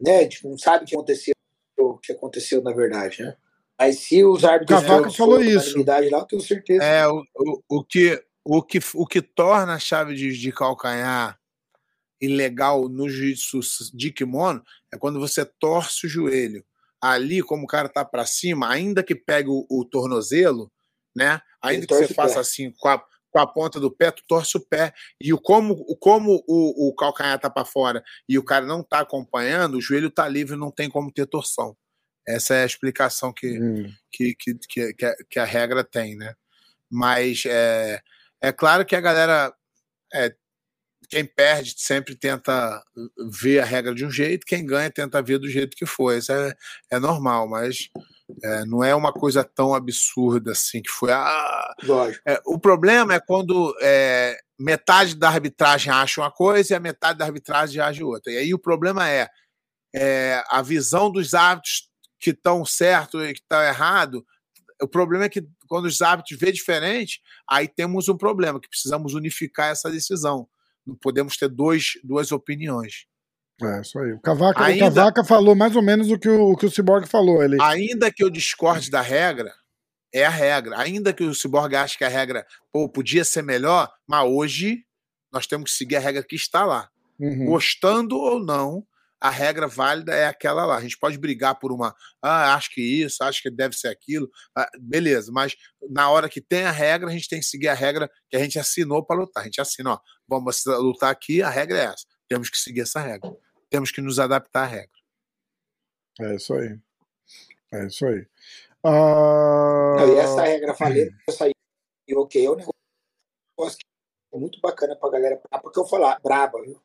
né? A gente não sabe o que aconteceu, o que aconteceu na verdade, né? Mas se os árbitros. O Cavaco falou isso. Lá, eu tenho certeza. É, o, o, o, que, o, que, o que torna a chave de, de calcanhar ilegal no jiu-jitsu de kimono é quando você torce o joelho. Ali, como o cara tá para cima, ainda que pegue o, o tornozelo, né? Ainda que você faça assim com a, com a ponta do pé, tu torce o pé. E o, como, como o, o calcanhar tá para fora e o cara não tá acompanhando, o joelho tá livre, não tem como ter torção. Essa é a explicação que, hum. que, que, que, que, a, que, a, regra tem, né? Mas é, é claro que a galera. É, quem perde sempre tenta ver a regra de um jeito, quem ganha tenta ver do jeito que foi. Isso é, é normal, mas é, não é uma coisa tão absurda assim que foi. Ah, é, o problema é quando é, metade da arbitragem acha uma coisa e a metade da arbitragem acha outra. E aí o problema é, é a visão dos árbitros que estão certo e que estão errado. O problema é que quando os árbitros vê diferente, aí temos um problema, que precisamos unificar essa decisão. Não podemos ter dois, duas opiniões. É, isso aí. O Cavaca, ainda, o Cavaca falou mais ou menos o que o, o que o Cyborg falou. Ele... Ainda que eu discorde da regra, é a regra. Ainda que o Cyborg ache que a regra pô, podia ser melhor, mas hoje nós temos que seguir a regra que está lá. Uhum. Gostando ou não, a regra válida é aquela lá. A gente pode brigar por uma, ah, acho que isso, acho que deve ser aquilo, ah, beleza, mas na hora que tem a regra, a gente tem que seguir a regra que a gente assinou para lutar. A gente assina, ó, vamos lutar aqui, a regra é essa. Temos que seguir essa regra. Temos que nos adaptar à regra. É isso aí. É isso aí. Uh... e essa regra falei, essa aí, ok, é um negócio muito bacana pra galera, porque eu falar, braba, viu?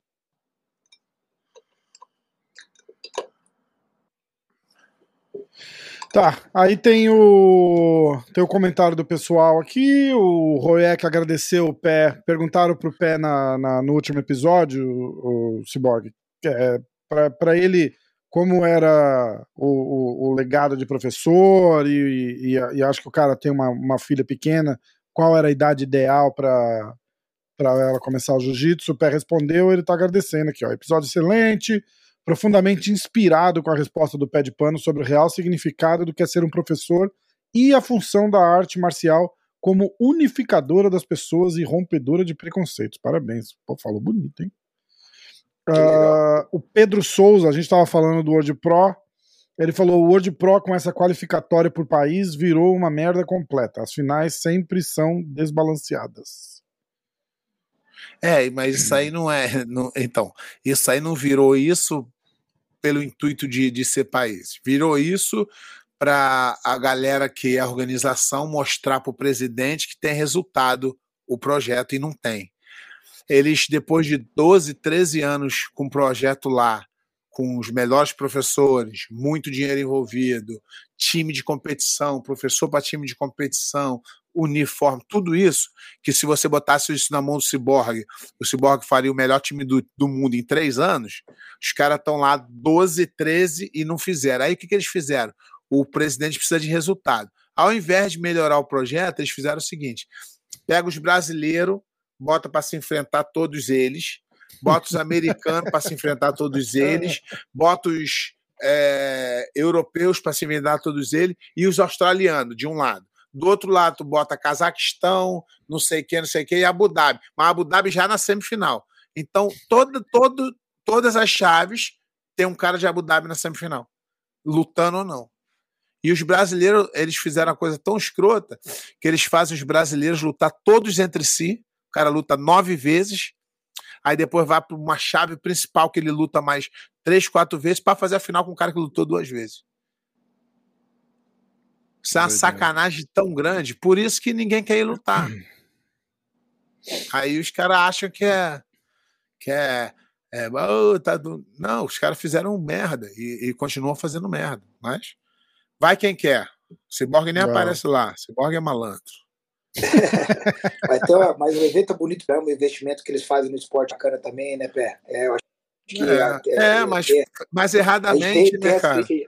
Tá, aí tem o tem o comentário do pessoal aqui, o Royek agradeceu o pé, perguntaram pro pé na, na no último episódio, o, o Cyborg, é, para ele como era o, o, o, legado de professor e, e, e, acho que o cara tem uma, uma filha pequena, qual era a idade ideal para ela começar o jiu-jitsu, o pé respondeu, ele tá agradecendo aqui, ó, episódio excelente, profundamente inspirado com a resposta do pé de pano sobre o real significado do que é ser um professor e a função da arte marcial como unificadora das pessoas e rompedora de preconceitos. Parabéns. Pô, falou bonito, hein? Uh, o Pedro Souza, a gente estava falando do Word Pro. Ele falou: o Word Pro com essa qualificatória por país virou uma merda completa. As finais sempre são desbalanceadas. É, mas isso aí não é. Não, então, isso aí não virou isso pelo intuito de, de ser país. Virou isso para a galera que é a organização mostrar para o presidente que tem resultado o projeto e não tem. Eles, depois de 12, 13 anos com o projeto lá, com os melhores professores, muito dinheiro envolvido, time de competição, professor para time de competição, uniforme, tudo isso, que se você botasse isso na mão do Cyborg, o Cyborg faria o melhor time do, do mundo em três anos, os caras estão lá 12, 13 e não fizeram. Aí o que, que eles fizeram? O presidente precisa de resultado. Ao invés de melhorar o projeto, eles fizeram o seguinte: pega os brasileiros, bota para se enfrentar todos eles, bota os americanos para se enfrentar todos eles, bota os é, europeus para se enfrentar todos eles e os australianos de um lado. Do outro lado, tu bota Cazaquistão, não sei o que, não sei o que, e Abu Dhabi. Mas Abu Dhabi já na semifinal. Então, todo, todo, todas as chaves tem um cara de Abu Dhabi na semifinal, lutando ou não. E os brasileiros, eles fizeram uma coisa tão escrota que eles fazem os brasileiros lutar todos entre si. O cara luta nove vezes, aí depois vai para uma chave principal que ele luta mais três, quatro vezes para fazer a final com um cara que lutou duas vezes. Isso é uma sacanagem tão grande, por isso que ninguém quer ir lutar. Aí os caras acham que é. Que é, é oh, tá do... Não, os caras fizeram merda e, e, continuam fazendo merda. Mas vai quem quer. Cyborg nem aparece lá. Cyborg é malandro. Vai ter uma, mas o evento é bonito mesmo, o investimento que eles fazem no esporte bacana também, né, Pé? É, eu acho que é, é, é mas, mas erradamente, tem, né, cara? Que,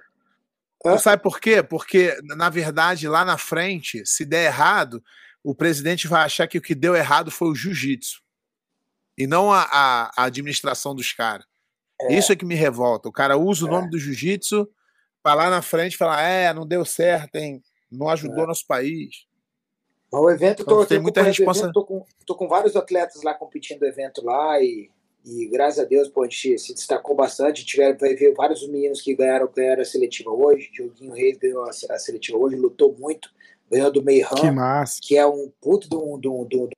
Hã? Sabe por quê? Porque, na verdade, lá na frente, se der errado, o presidente vai achar que o que deu errado foi o jiu-jitsu e não a, a, a administração dos caras. É. Isso é que me revolta. O cara usa o é. nome do jiu-jitsu para lá na frente falar: é, não deu certo, hein? não ajudou é. nosso país. O evento, então, tô, tem muita resposta. Tô com, tô com vários atletas lá competindo no evento lá e, e graças a Deus pô, a gente se destacou bastante. Tiveram, vai ver vários meninos que ganharam, ganharam a seletiva hoje. Dioguinho Reis ganhou a, a seletiva hoje, lutou muito, ganhou do Meihan, que, que é um puto do, do, do,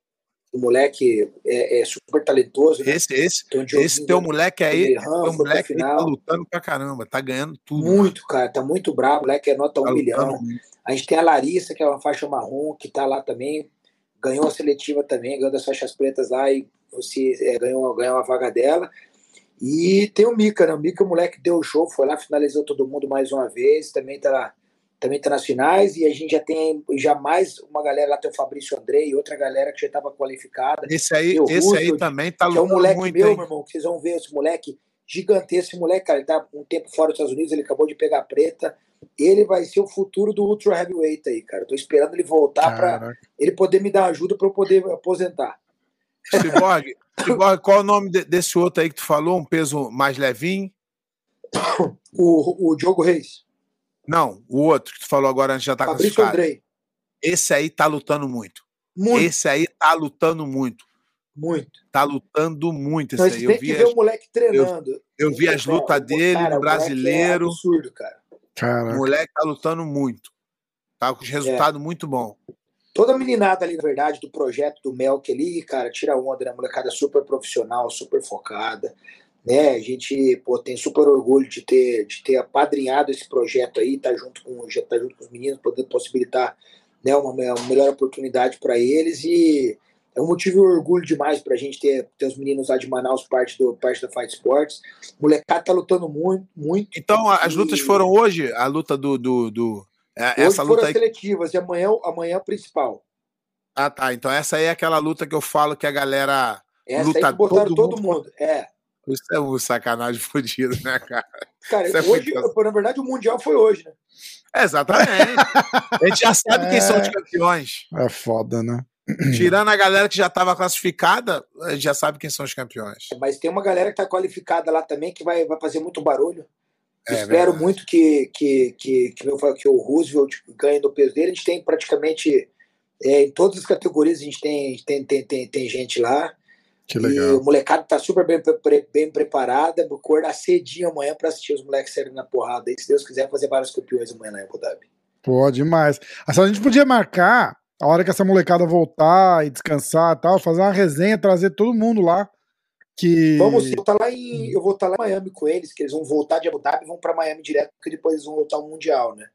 moleque é, é, super talentoso. Né? Esse, esse, então, esse teu moleque aí, teu moleque aí tá lutando pra caramba, tá ganhando tudo. Muito, cara, tá muito bravo. O moleque é nota tá um milhão. A gente tem a Larissa, que é uma faixa marrom, que tá lá também. Ganhou a seletiva também, ganhou das faixas pretas lá e você, é, ganhou, ganhou a vaga dela. E tem o Mika, né? O Mika, o moleque deu o show, foi lá, finalizou todo mundo mais uma vez. Também tá lá também está nas finais, e a gente já tem já mais uma galera lá, tem o Fabrício Andrei e outra galera que já estava qualificada. Esse aí, esse aí também tá lutando é um moleque muito, meu, hein? meu irmão, que vocês vão ver esse moleque gigantesco, esse moleque, cara, ele tá um tempo fora dos Estados Unidos, ele acabou de pegar a preta, ele vai ser o futuro do Ultra Heavyweight aí, cara. Tô esperando ele voltar para ele poder me dar ajuda para eu poder aposentar. Cyborg, Cyborg, qual é o nome desse outro aí que tu falou? Um peso mais levinho? O, o Diogo Reis. Não, o outro que tu falou agora antes já tá Fabrício classificado. Andrei. Esse aí tá lutando muito. muito. Esse aí tá lutando muito. Muito. Tá lutando muito esse Mas aí. Eu vi que ver as... o moleque treinando. Eu, eu vi as lutas dele cara, no é brasileiro. É absurdo, cara. Caraca. O moleque tá lutando muito. Tá com resultado é. muito bom. Toda a meninada ali, na verdade, do projeto do Melk ali, cara, tira onda, né? Molecada super profissional, super focada né? A gente pô, tem super orgulho de ter, de ter apadrinhado esse projeto aí, tá junto com, já tá junto com os meninos, poder possibilitar né, uma, uma melhor oportunidade para eles e é um motivo de orgulho demais para a gente ter, ter os meninos lá de Manaus parte, do, parte da Fight Sports. O molecado tá lutando muito, muito. Então, as lutas foram hoje? A luta do. do, do é, essa luta foram aí... seletivas e amanhã, amanhã é o principal. Ah, tá. Então essa aí é aquela luta que eu falo que a galera. Essa luta aí todo, todo mundo. mundo. É. Isso é um sacanagem fodido, né, cara? Cara, é hoje, muito... na verdade, o Mundial foi hoje, né? É, exatamente. a gente já sabe é... quem são os é. campeões. É foda, né? Tirando a galera que já estava classificada, a gente já sabe quem são os campeões. Mas tem uma galera que está qualificada lá também que vai, vai fazer muito barulho. É, Espero verdade. muito que, que, que, que, que o Roosevelt ganhe do peso dele. A gente tem praticamente é, em todas as categorias, a gente tem, tem, tem, tem, tem gente lá. Que legal. E o molecado tá super bem, bem, preparado. Vou acordar cedinho amanhã para assistir os moleques serem na porrada. E se Deus quiser, fazer vários campeões amanhã na Abu Dhabi. Pô, demais. A gente podia marcar a hora que essa molecada voltar e descansar e tal, fazer uma resenha, trazer todo mundo lá. Que... Vamos, eu, tá lá em, eu vou estar tá lá em Miami com eles, que eles vão voltar de Abu Dhabi e vão para Miami direto, porque depois eles vão voltar ao Mundial, né?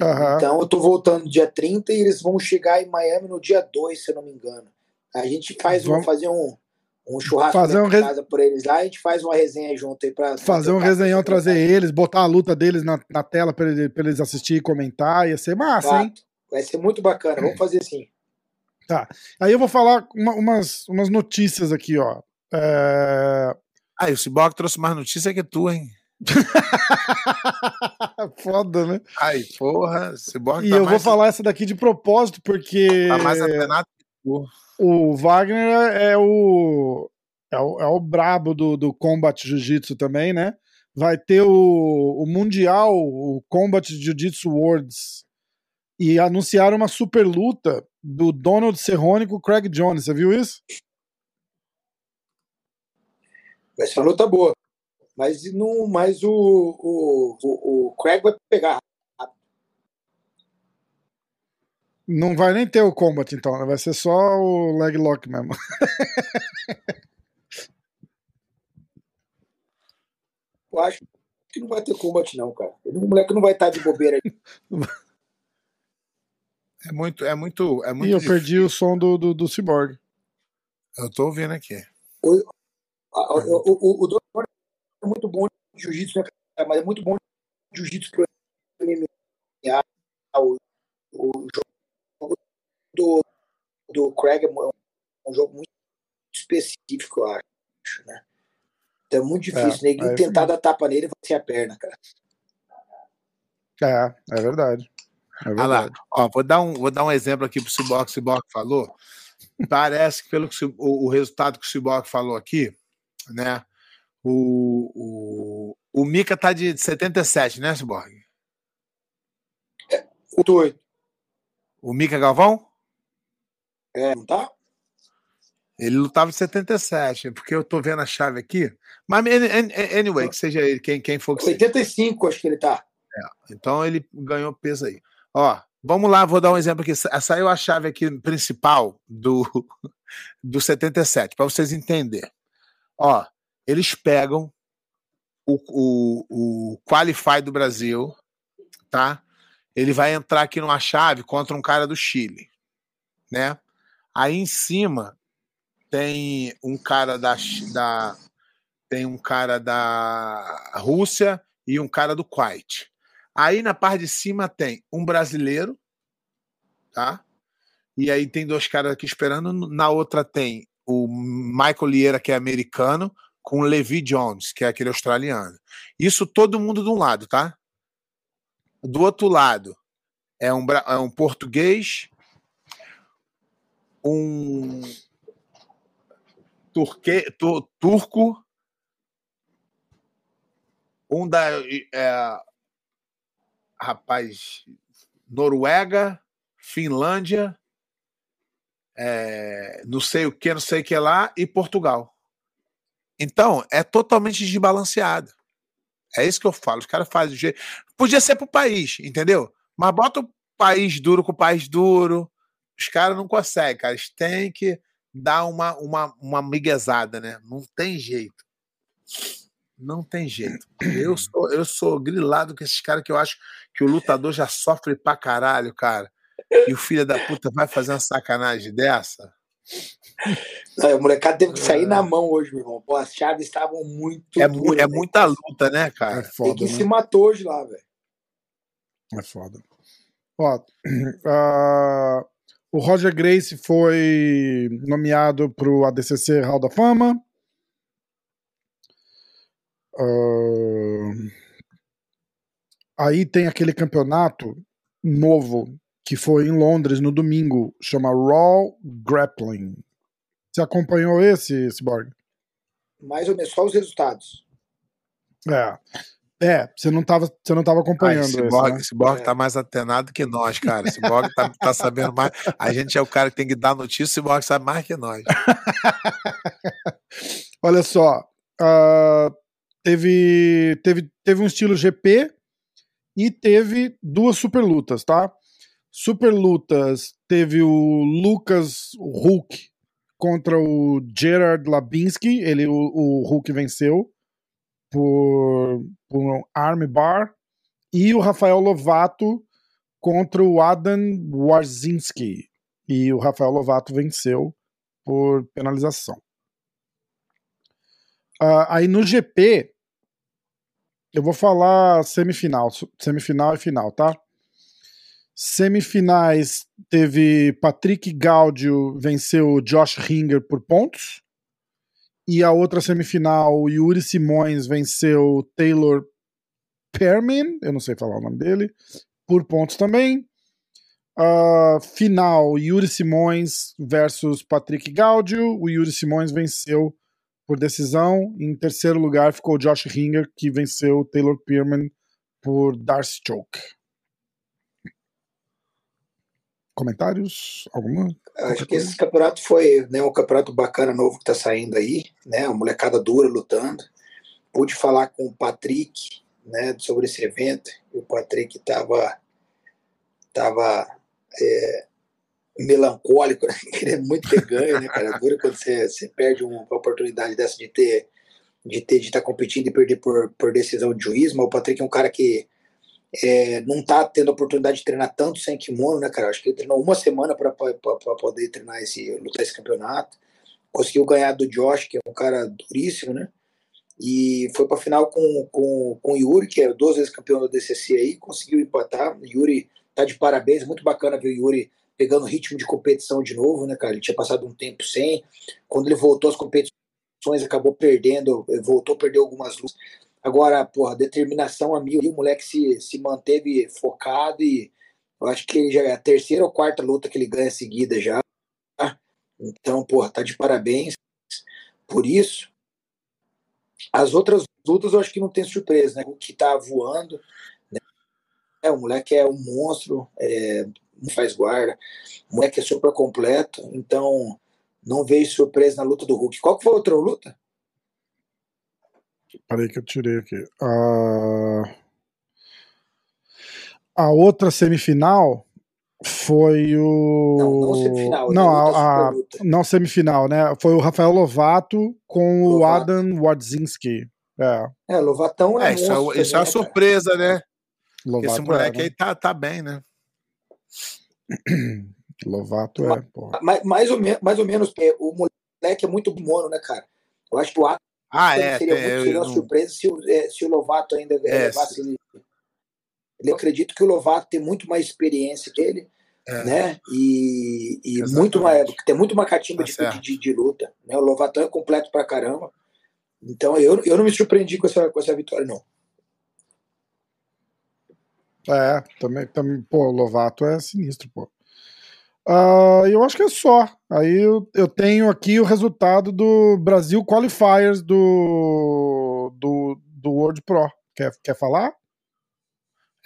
Uhum. Então eu tô voltando dia 30 e eles vão chegar em Miami no dia 2, se eu não me engano. A gente faz, vamos fazer um, um churrasco fazer um re... casa por eles lá, a gente faz uma resenha junto aí pra. Fazer um resenhão, trazer eles, botar a luta deles na, na tela pra, ele, pra eles assistir e comentar, ia ser massa, Exato. hein? Vai ser muito bacana, vamos fazer assim. Tá. Aí eu vou falar uma, umas, umas notícias aqui, ó. É... Ah, e o Cibok trouxe mais notícia que tu, hein? Foda, né? Ai, porra, Cyborg E tá eu vou falar essa daqui de propósito, porque. Tá mais antenado que tu o Wagner é o, é o, é o brabo do, do Combat Jiu-Jitsu também, né? Vai ter o, o Mundial, o Combat Jiu-Jitsu Worlds. E anunciaram uma super luta do Donald Cerrone com o Craig Jones. Você viu isso? Vai ser uma luta boa. Mas, não, mas o, o, o, o Craig vai pegar Não vai nem ter o combat, então, né? Vai ser só o leg lock mesmo. Eu acho que não vai ter combat, não, cara. O moleque não vai estar de bobeira aí. É muito, é muito, é muito. E eu difícil. perdi o som do, do, do Cyborg. Eu tô ouvindo aqui. O, o, o, o, o é muito bom de jiu-jitsu, né, Mas é muito bom de jiu-jitsu pro MMA. O, o do, do Craig é um jogo muito específico, eu acho, né? Então é muito difícil. É, Neguinho é tentar dar tapa nele e vai ser a perna, cara. É, é verdade. É verdade. Ah lá, ó, vou, dar um, vou dar um exemplo aqui pro Cyborg, o Cyborg falou. Parece que pelo que o, o resultado que o Cyborg falou aqui, né? O, o, o Mika tá de 77, né, Cyborg? É, o doido. O Mika Galvão? É, não tá? Ele lutava de 77, porque eu tô vendo a chave aqui. Mas, anyway, que seja ele, quem, quem for que 85, seja. acho que ele tá. É, então ele ganhou peso aí. Ó, vamos lá, vou dar um exemplo aqui. Saiu a chave aqui principal do, do 77, para vocês entenderem. Ó, eles pegam o, o, o Qualify do Brasil, tá? Ele vai entrar aqui numa chave contra um cara do Chile, né? Aí em cima tem um cara da, da tem um cara da Rússia e um cara do Kuwait. Aí na parte de cima tem um brasileiro, tá? E aí tem dois caras aqui esperando. Na outra tem o Michael Lieira, que é americano, com o Levi Jones, que é aquele australiano. Isso todo mundo de um lado, tá? Do outro lado é um, é um português, um turque, tu, turco, um da é, rapaz Noruega, Finlândia, é, não sei o que, não sei o que lá, e Portugal. Então, é totalmente desbalanceado. É isso que eu falo. Os caras fazem o jeito. Podia ser pro país, entendeu? Mas bota o país duro com o país duro. Os caras não conseguem, cara. Eles têm que dar uma, uma, uma miguezada, né? Não tem jeito. Não tem jeito. Eu sou, eu sou grilado com esses caras que eu acho que o lutador já sofre pra caralho, cara. E o filho da puta vai fazer uma sacanagem dessa. Não, o molecado teve que sair é. na mão hoje, meu irmão. Pô, as chaves estavam muito. É, duras, é né? muita luta, né, cara? É foda, Tem que né? se matou hoje lá, velho. É foda. Ó, uh, o Roger Grace foi nomeado para o ADCC Hall da Fama. Uh, aí tem aquele campeonato novo que foi em Londres no domingo, chama Raw Grappling. Você acompanhou esse, Cyborg? Mais ou menos, só os resultados. É. É, você não estava você não tava acompanhando. Ah, esse Borg, né? esse Borg é. tá mais atenado que nós, cara. Esse Borg tá, tá sabendo mais. A gente é o cara que tem que dar notícia, o Borg sabe mais que nós. Olha só. Uh, teve, teve, teve um estilo GP e teve duas super lutas, tá? Super lutas teve o Lucas Hulk contra o Gerard Labinski. Ele, o, o Hulk venceu por, por um arm bar. E o Rafael Lovato contra o Adam Warzinski. E o Rafael Lovato venceu por penalização. Uh, aí no GP, eu vou falar semifinal, semifinal e final, tá? Semifinais teve Patrick Gaudio venceu Josh Ringer por pontos. E a outra semifinal, Yuri Simões venceu Taylor Perman, eu não sei falar o nome dele, por pontos também. Uh, final, Yuri Simões versus Patrick Gaudio. O Yuri Simões venceu por decisão. Em terceiro lugar ficou Josh Ringer, que venceu Taylor Pearman por Darcy Choke. Comentários? Alguma? Acho que esse campeonato foi né, um campeonato bacana novo que está saindo aí, né? Uma molecada dura lutando. Pude falar com o Patrick né, sobre esse evento. E o Patrick estava tava, é, melancólico, né? queria muito ter ganho, né, cara? Dura quando você, você perde uma oportunidade dessa de ter de ter de estar tá competindo e perder por, por decisão de juiz, mas o Patrick é um cara que é, não tá tendo a oportunidade de treinar tanto sem kimono, né, cara? Acho que ele treinou uma semana para poder treinar esse, lutar esse campeonato. Conseguiu ganhar do Josh, que é um cara duríssimo, né? E foi para final com, com, com o Yuri, que é duas vezes campeão da DCC aí, conseguiu empatar. O Yuri tá de parabéns, muito bacana ver o Yuri pegando ritmo de competição de novo, né, cara? Ele tinha passado um tempo sem. Quando ele voltou às competições, acabou perdendo, voltou a perder algumas lutas. Agora, porra, determinação a mil, o moleque se, se manteve focado e eu acho que já é a terceira ou quarta luta que ele ganha seguida já. Então, porra, tá de parabéns por isso. As outras lutas eu acho que não tem surpresa, né? O que tá voando, né? É, o moleque é um monstro, é, não faz guarda, o moleque é super completo, então não vejo surpresa na luta do Hulk. Qual que foi a outra luta? Peraí que eu tirei aqui. Uh... A outra semifinal foi o. Não, não semifinal. Não, a, a não semifinal, né? Foi o Rafael Lovato com Lovato. o Adam Wardzinski. É, é Lovatão é. é isso, é, isso é uma né, surpresa, né? Lovato Esse moleque é, né? aí tá, tá bem, né? Lovato é. Mais, mais, ou, me, mais ou menos, o moleque é muito mono, né, cara? Eu acho que o Adam ah, é, seria, muito, seria uma surpresa se o, é, se o Lovato ainda é, levasse ele eu acredito que o Lovato tem muito mais experiência que ele, é. né? E, e muito mais, tem muito uma catimba tá de, de, de, luta. Né? O Lovatão é completo pra caramba. Então eu, eu não me surpreendi com essa, com essa vitória, não. É, também, também pô, o Lovato é sinistro, pô. Uh, eu acho que é só. Aí eu, eu tenho aqui o resultado do Brasil Qualifiers do, do, do World Pro. Quer, quer falar?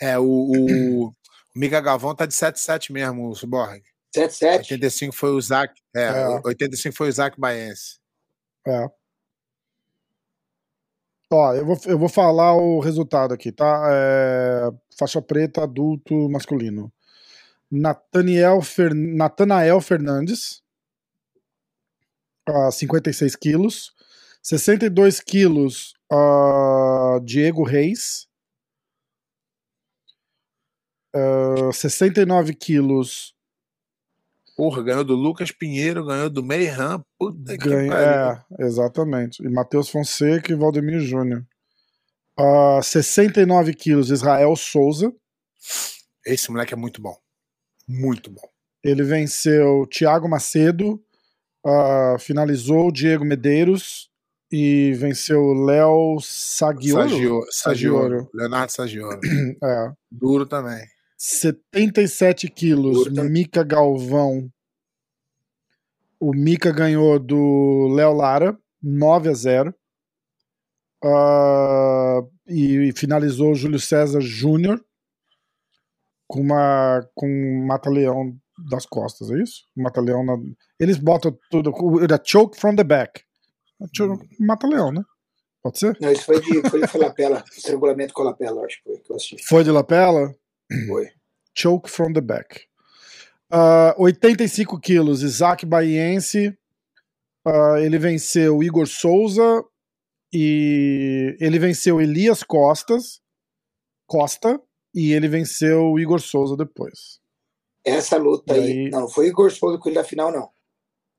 É, o, o, o Miga Galvão tá de 7-7 mesmo, o Cyborg. 7-7? 85 foi o Isaac. É, é. 85 foi o Isaac Baense. É. Ó, eu vou, eu vou falar o resultado aqui, tá? É, faixa preta, adulto, masculino. Nathaniel, Fer, Nathanael Fernandes, uh, 56 quilos. 62 quilos, uh, Diego Reis. Uh, 69 quilos. Porra, ganhou do Lucas Pinheiro, ganhou do Meiran. Puta Ganha, É, exatamente. E Matheus Fonseca e Valdemir Júnior. Uh, 69 quilos, Israel Souza. Esse moleque é muito bom. Muito bom. Ele venceu Thiago Macedo, uh, finalizou o Diego Medeiros e venceu o Léo Sagioro. Sagioro. Sagioro. Leonardo Sagioro. é. Duro também. 77 quilos, Curta. Mica Galvão. O Mica ganhou do Léo Lara, 9 a 0. Uh, e, e, finalizou o Júlio César Júnior com uma com um mata-leão das costas, é isso? Mata-leão na... Eles botam tudo. Era choke from the back. Mata-leão, né? Pode ser? Não, isso foi de, foi de lapela. Estrangulamento com lapela, acho que foi que eu assisti. Foi de lapela? Foi. Choke from the back. Uh, 85 quilos, Isaac Baiense. Uh, ele venceu Igor Souza e ele venceu Elias Costas, Costa e ele venceu Igor Souza depois. Essa luta aí, aí, não foi Igor Souza com ele na final não.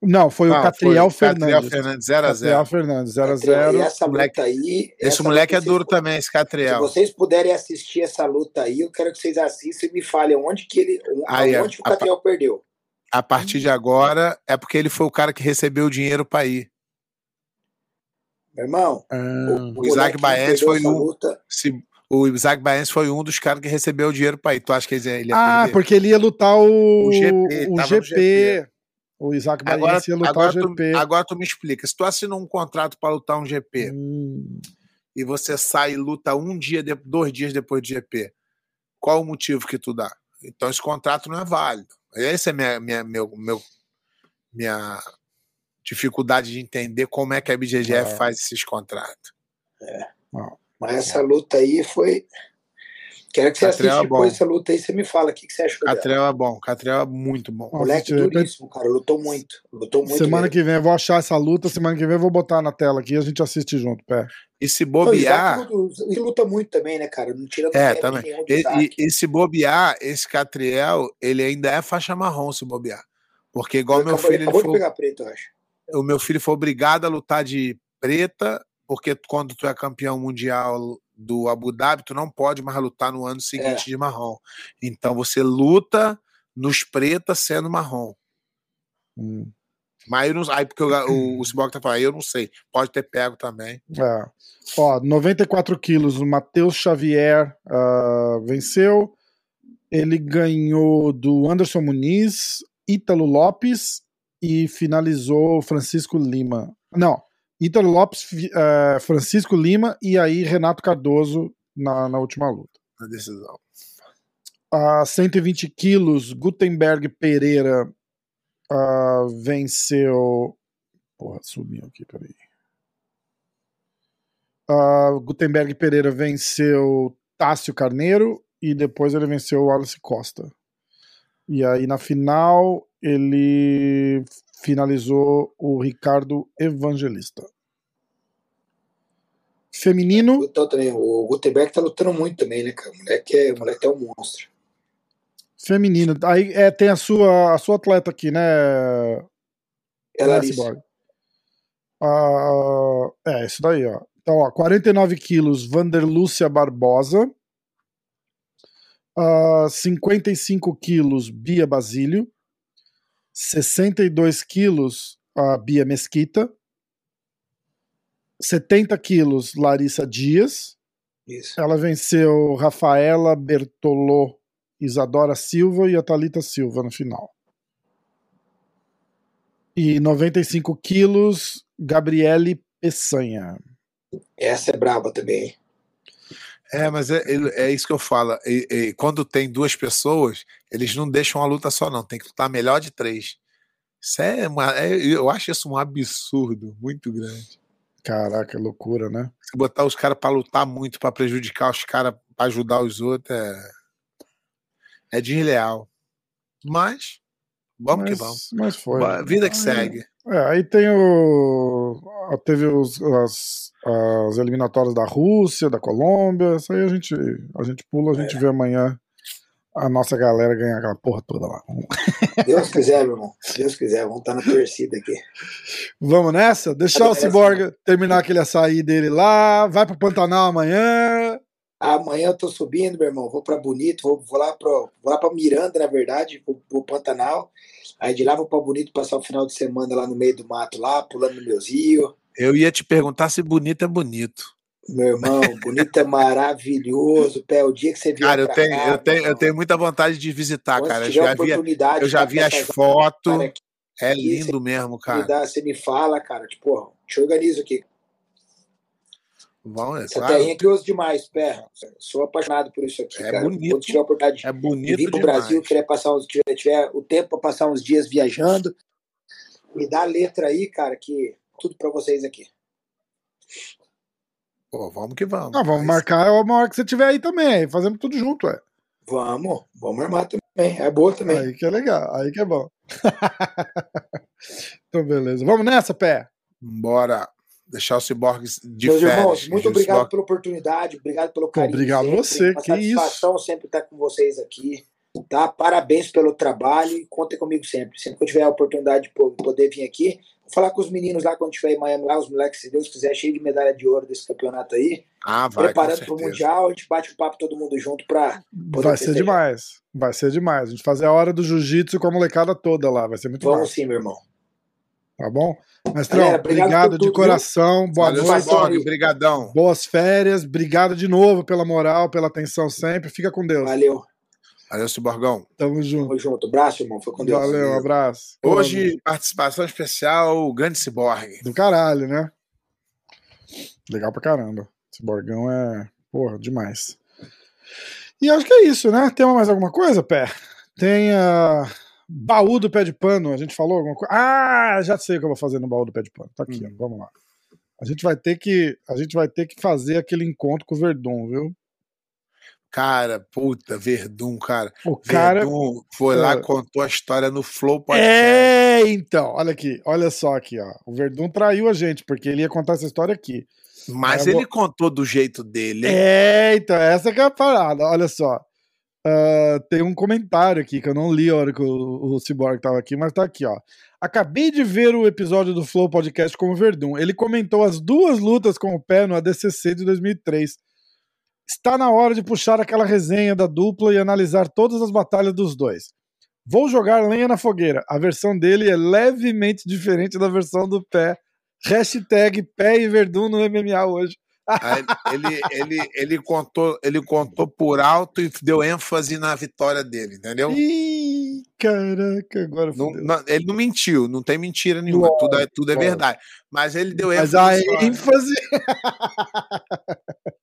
Não, foi não, o Catriel foi Fernandes. Catriel Fernandes 0 a 0. Catriel Fernandes 0 a 0. E essa moleque, luta aí, esse moleque é duro também, esse Catriel. Se vocês puderem assistir essa luta aí, eu quero que vocês assistam e me falem onde que ele, aí, onde a, o Catriel a, perdeu. A partir de agora é porque ele foi o cara que recebeu o dinheiro para ir. Meu irmão, ah, o, o Isaac Baez foi um. Luta, se, o Isaac Baense foi um dos caras que recebeu o dinheiro para ir. Tu acha que ele ia Ah, perder? porque ele ia lutar o, o GP. O GP. GP. O Isaac Baense ia lutar agora o GP. Tu, agora tu me explica. Se tu assinou um contrato para lutar um GP hum. e você sai e luta um dia, dois dias depois do GP, qual o motivo que tu dá? Então esse contrato não é válido. Essa é minha, minha, meu, meu, minha dificuldade de entender como é que a BGGF é. faz esses contratos. É. Não. Mas essa luta aí foi. Quero que você Catriel assista é depois essa luta aí, você me fala o que, que você achou. Catriel é bom, Catriel é muito bom. Moleque duríssimo, cara. Lutou muito. Lutou muito. Semana mesmo. que vem eu vou achar essa luta, semana que vem eu vou botar na tela aqui e a gente assiste junto, pé. E se bobear. Ele luta muito também, né, cara? Não tira É, também. E, e, e, se bobear, esse Catriel, ele ainda é faixa marrom se bobear. Porque igual eu meu acabou, filho. Ele foi, pegar preto, eu acho. O meu filho foi obrigado a lutar de preta porque quando tu é campeão mundial do Abu Dhabi, tu não pode mais lutar no ano seguinte é. de marrom. Então você luta nos pretas sendo marrom. Hum. Mas eu não aí porque o, o Cyborg tá falando, eu não sei. Pode ter pego também. É. Ó, 94 quilos, o Matheus Xavier uh, venceu. Ele ganhou do Anderson Muniz, Ítalo Lopes e finalizou Francisco Lima. Não, Ítalo Lopes, uh, Francisco Lima e aí Renato Cardoso na, na última luta. Na decisão. A 120 quilos, Gutenberg Pereira uh, venceu. Porra, sumiu aqui, peraí. Uh, Gutenberg Pereira venceu Tássio Carneiro e depois ele venceu o Wallace Costa. E aí na final ele finalizou o Ricardo Evangelista. Feminino. também, o Gutenberg tá lutando muito também, né, cara? O moleque é, o moleque é um monstro. Feminino. Aí é, tem a sua, a sua atleta aqui, né? É Larissa. Ah, é, isso daí, ó. Então, ó, 49 quilos, Vanderlúcia Barbosa. Uh, 55 quilos, Bia Basílio. 62 quilos, a Bia Mesquita. 70 quilos, Larissa Dias. Isso. Ela venceu Rafaela Bertolô, Isadora Silva e a Thalita Silva no final. E 95 quilos, Gabriele Peçanha. Essa é braba também. É, mas é, é isso que eu falo. E, e, quando tem duas pessoas, eles não deixam a luta só, não. Tem que lutar melhor de três. Isso é, uma, é eu acho isso um absurdo muito grande. Caraca, loucura, né? Se botar os caras para lutar muito, para prejudicar os caras, para ajudar os outros, é, é desleal. Mas, vamos mas, que vamos. Mas foi. Vida que aí, segue. É, aí tem o. Teve os, as, as eliminatórias da Rússia, da Colômbia. Isso aí a gente, a gente pula, a gente é. vê amanhã a nossa galera ganhar aquela porra toda lá. Deus quiser, meu irmão. Deus quiser, vamos estar na torcida aqui. Vamos nessa? Deixar o Cyborg terminar aquele açaí dele lá. Vai pro Pantanal amanhã. Amanhã eu tô subindo, meu irmão. Vou para Bonito, vou, vou lá pro, vou lá para Miranda, na verdade, pro, pro Pantanal. Aí de lá vou para Bonito passar o final de semana lá no meio do mato, lá, pulando no meus rios. Eu ia te perguntar se bonito é bonito. Meu irmão, bonito é maravilhoso. Pé, o dia que você vier Cara, eu tenho, cá, eu, tenho, eu tenho muita vontade de visitar, cara. Eu já, vi, eu já vi as fotos. É lindo mesmo, cara. Dá, você me fala, cara. Tipo, te organizo aqui. Bom, é Essa claro. terrinha é curioso demais, Pé. Sou apaixonado por isso aqui, é cara. Bonito. Quando tiver a oportunidade é bonito vir pro demais. Brasil, tiver, passar uns, tiver, tiver o tempo para passar uns dias viajando, me dá a letra aí, cara, que tudo para vocês aqui. Pô, vamos que vamos. Ah, vamos marcar uma hora que você tiver aí também. Fazemos tudo junto, é. Vamos, vamos armar também. É boa também. Aí que é legal, aí que é bom. então, beleza. Vamos nessa, pé? Bora deixar o Cyborg de Meus férias. irmãos, muito obrigado Cyborg... pela oportunidade, obrigado pelo carinho. Obrigado sempre. você, Uma que satisfação isso. sempre estar com vocês aqui. Tá? Parabéns pelo trabalho e contem comigo sempre. Sempre que eu tiver a oportunidade de poder vir aqui, falar com os meninos lá quando estiver em Miami, lá, os moleques, se Deus quiser, cheio de medalha de ouro desse campeonato aí. Ah, vai, Preparando para o Mundial, a gente bate o papo todo mundo junto para. Vai ser demais. Vai ser demais. A gente fazer a hora do jiu-jitsu com a molecada toda lá. Vai ser muito Vamos massa. sim, meu irmão. Tá bom? Mestrão, Galera, obrigado, obrigado de coração. Viu? Boa Valeu, noite. Obrigadão. Boas férias. Obrigado de novo pela moral, pela atenção sempre. Fica com Deus. Valeu. Valeu, Ciborgão. Tamo junto. Tamo junto. Abraço, irmão. Foi com Deus. Valeu, um abraço. Hoje, participação especial, o grande Ciborgue. Do caralho, né? Legal pra caramba. Ciborgão é, porra, demais. E acho que é isso, né? Tem mais alguma coisa, Pé? Tem a. Baú do pé de pano, a gente falou alguma coisa? Ah, já sei o que eu vou fazer no baú do pé de pano. Tá aqui, hum. ó, vamos lá. A gente vai ter que, a gente vai ter que fazer aquele encontro com o Verdun, viu? Cara, puta, Verdun, cara. O cara Verdun foi lá, contou a história no Flow Podcast. É, então, olha aqui, olha só aqui, ó. O Verdun traiu a gente, porque ele ia contar essa história aqui. Mas ele vou... contou do jeito dele. Hein? É, então, essa que é a parada, olha só. Uh, tem um comentário aqui que eu não li a hora que o, o Cyborg tava aqui, mas tá aqui, ó. Acabei de ver o episódio do Flow Podcast com o Verdun. Ele comentou as duas lutas com o pé no ADCC de 2003. Está na hora de puxar aquela resenha da dupla e analisar todas as batalhas dos dois. Vou jogar lenha na fogueira. A versão dele é levemente diferente da versão do pé. Hashtag pé e Verdun no MMA hoje. ele, ele, ele, contou, ele contou por alto e deu ênfase na vitória dele, entendeu? Ih, caraca, agora não, não, Ele não mentiu, não tem mentira nenhuma, tudo, é, tudo é verdade. Mas ele deu ênfase. Mas a ênfase.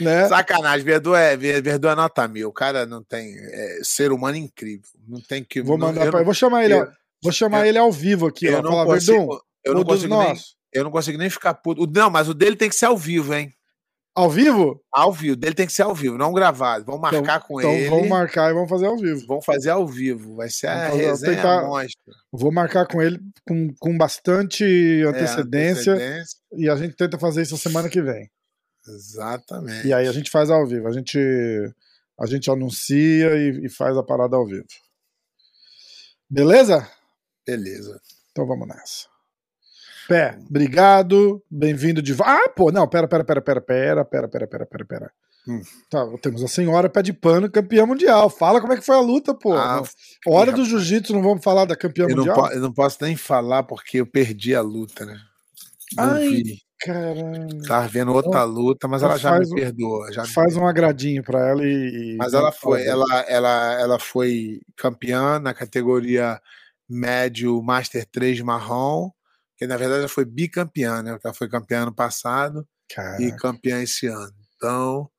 né? Sacanagem, Verdu é, Verdu é nota mil. O cara não tem. É, ser humano incrível. Não tem que. Vou mandar não, pra, vou chamar ele, eu, vou chamar eu, ele ao vivo aqui. Eu ó, não falar, consigo, Verdun, eu não consigo nem, eu não consigo nem ficar puto. Não, mas o dele tem que ser ao vivo, hein? Ao vivo? Ao vivo, dele tem que ser ao vivo, não gravado. Vamos então, marcar então, com então ele. Então vamos marcar e vamos fazer ao vivo. Vamos fazer ao vivo. Vai ser a resenha tentar... Vou marcar com ele com, com bastante antecedência, é, antecedência, e a gente tenta fazer isso semana que vem. Exatamente. E aí a gente faz ao vivo. A gente, a gente anuncia e, e faz a parada ao vivo. Beleza? Beleza. Então vamos nessa. Pé, obrigado, bem-vindo de Ah, pô, não, pera, pera, pera, pera, pera, pera, pera, pera, pera, pera. Hum. Tá, temos a senhora pé de pano, campeã mundial. Fala como é que foi a luta, pô. Ah, Hora do jiu-jitsu, não vamos falar da campeã eu mundial? Não eu não posso nem falar porque eu perdi a luta, né? Não Ai, vi. Caramba. Tava vendo outra luta, mas ela já me perdoa. Já faz me um agradinho pra ela e. Mas ela foi, ela, ela, ela foi campeã na categoria médio Master 3 marrom que na verdade ela foi bicampeã, né? Ela foi campeã ano passado Caraca. e campeã esse ano. Então,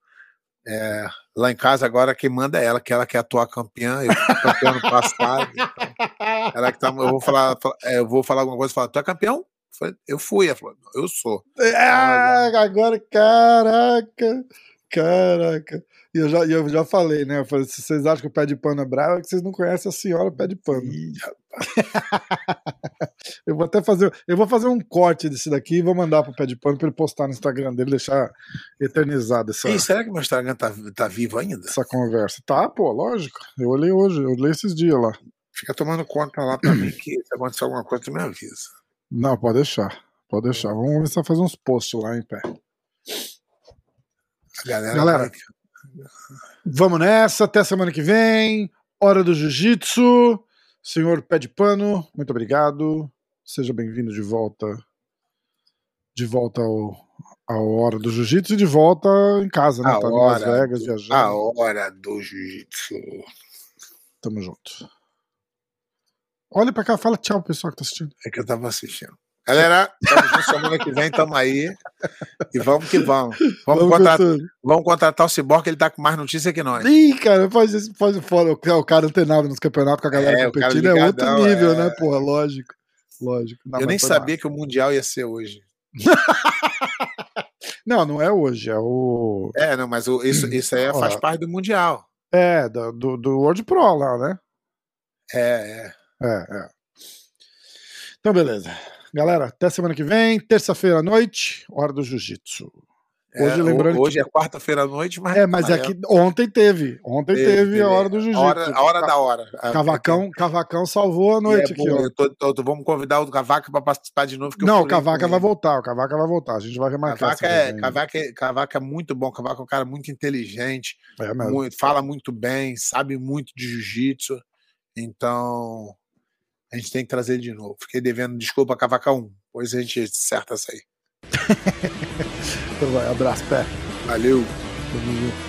é, lá em casa agora quem manda é ela, que ela quer atuar campeã, eu fui campeã ano passado. Então, ela que tá, eu vou falar, é, eu vou falar alguma coisa, falar, tu é campeão? Eu fui, ela falou, eu sou. Ah, agora, caraca, caraca. E eu já, eu já falei, né? Eu falei, se vocês acham que o pé de pano é bravo, é que vocês não conhecem a senhora pé de pano. Ih, eu vou até fazer. Eu vou fazer um corte desse daqui e vou mandar pro pé de pano para ele postar no Instagram dele, deixar eternizado essa. E será que meu Instagram tá, tá vivo ainda? Essa conversa. Tá, pô, lógico. Eu olhei hoje, eu olhei esses dias lá. Fica tomando conta lá também que se acontecer alguma coisa, tu me avisa. Não, pode deixar. Pode deixar. Vamos começar a fazer uns posts lá em pé. Galera, Galera Vamos nessa, até semana que vem. Hora do Jiu-Jitsu. Senhor Pé de Pano, muito obrigado. Seja bem-vindo de volta. De volta ao, ao Hora do Jiu-Jitsu e de volta em casa, né? A tá em Las Vegas, do, viajando. A Hora do Jiu-Jitsu. Tamo junto. Olha pra cá, fala tchau, pessoal que tá assistindo. É que eu tava assistindo. Galera, estamos semana que vem, tamo aí. E vamos que vamos. Vamos, vamos, contratar, vamos contratar o Cyborg, que ele tá com mais notícia que nós. Ih, cara, faz isso, faz fora. O cara antenado nos campeonatos com a galera é, competindo é outro nível, é... né, porra? Lógico. Lógico. Não, Eu nem sabia que o Mundial ia ser hoje. não, não é hoje, é o. É, não, mas o, isso, isso aí faz parte do Mundial. É, do, do World Pro lá, né? É, é. É, é. Então, beleza. Galera, até semana que vem, terça-feira à noite, hora do jiu-jitsu. Hoje, é, lembrando hoje que... é quarta-feira à noite, mas. É, mas é que ontem teve. Ontem teve, teve a hora do jiu-jitsu. A hora, a hora da hora. Cavacão, Cavacão salvou a noite é aqui. Bom, tô, tô, vamos convidar o Cavaca para participar de novo. Não, o Cavaca vai voltar. O Cavaca vai voltar. A gente vai remarcar. Cavaca é, Cavaca, é, Cavaca é muito bom. Cavaca é um cara muito inteligente. É muito, fala muito bem, sabe muito de jiu-jitsu. Então, a gente tem que trazer ele de novo. Fiquei devendo desculpa a Cavaca 1. Pois a gente acerta essa aí. então vai, abraço, pé. Valeu. Tamo junto.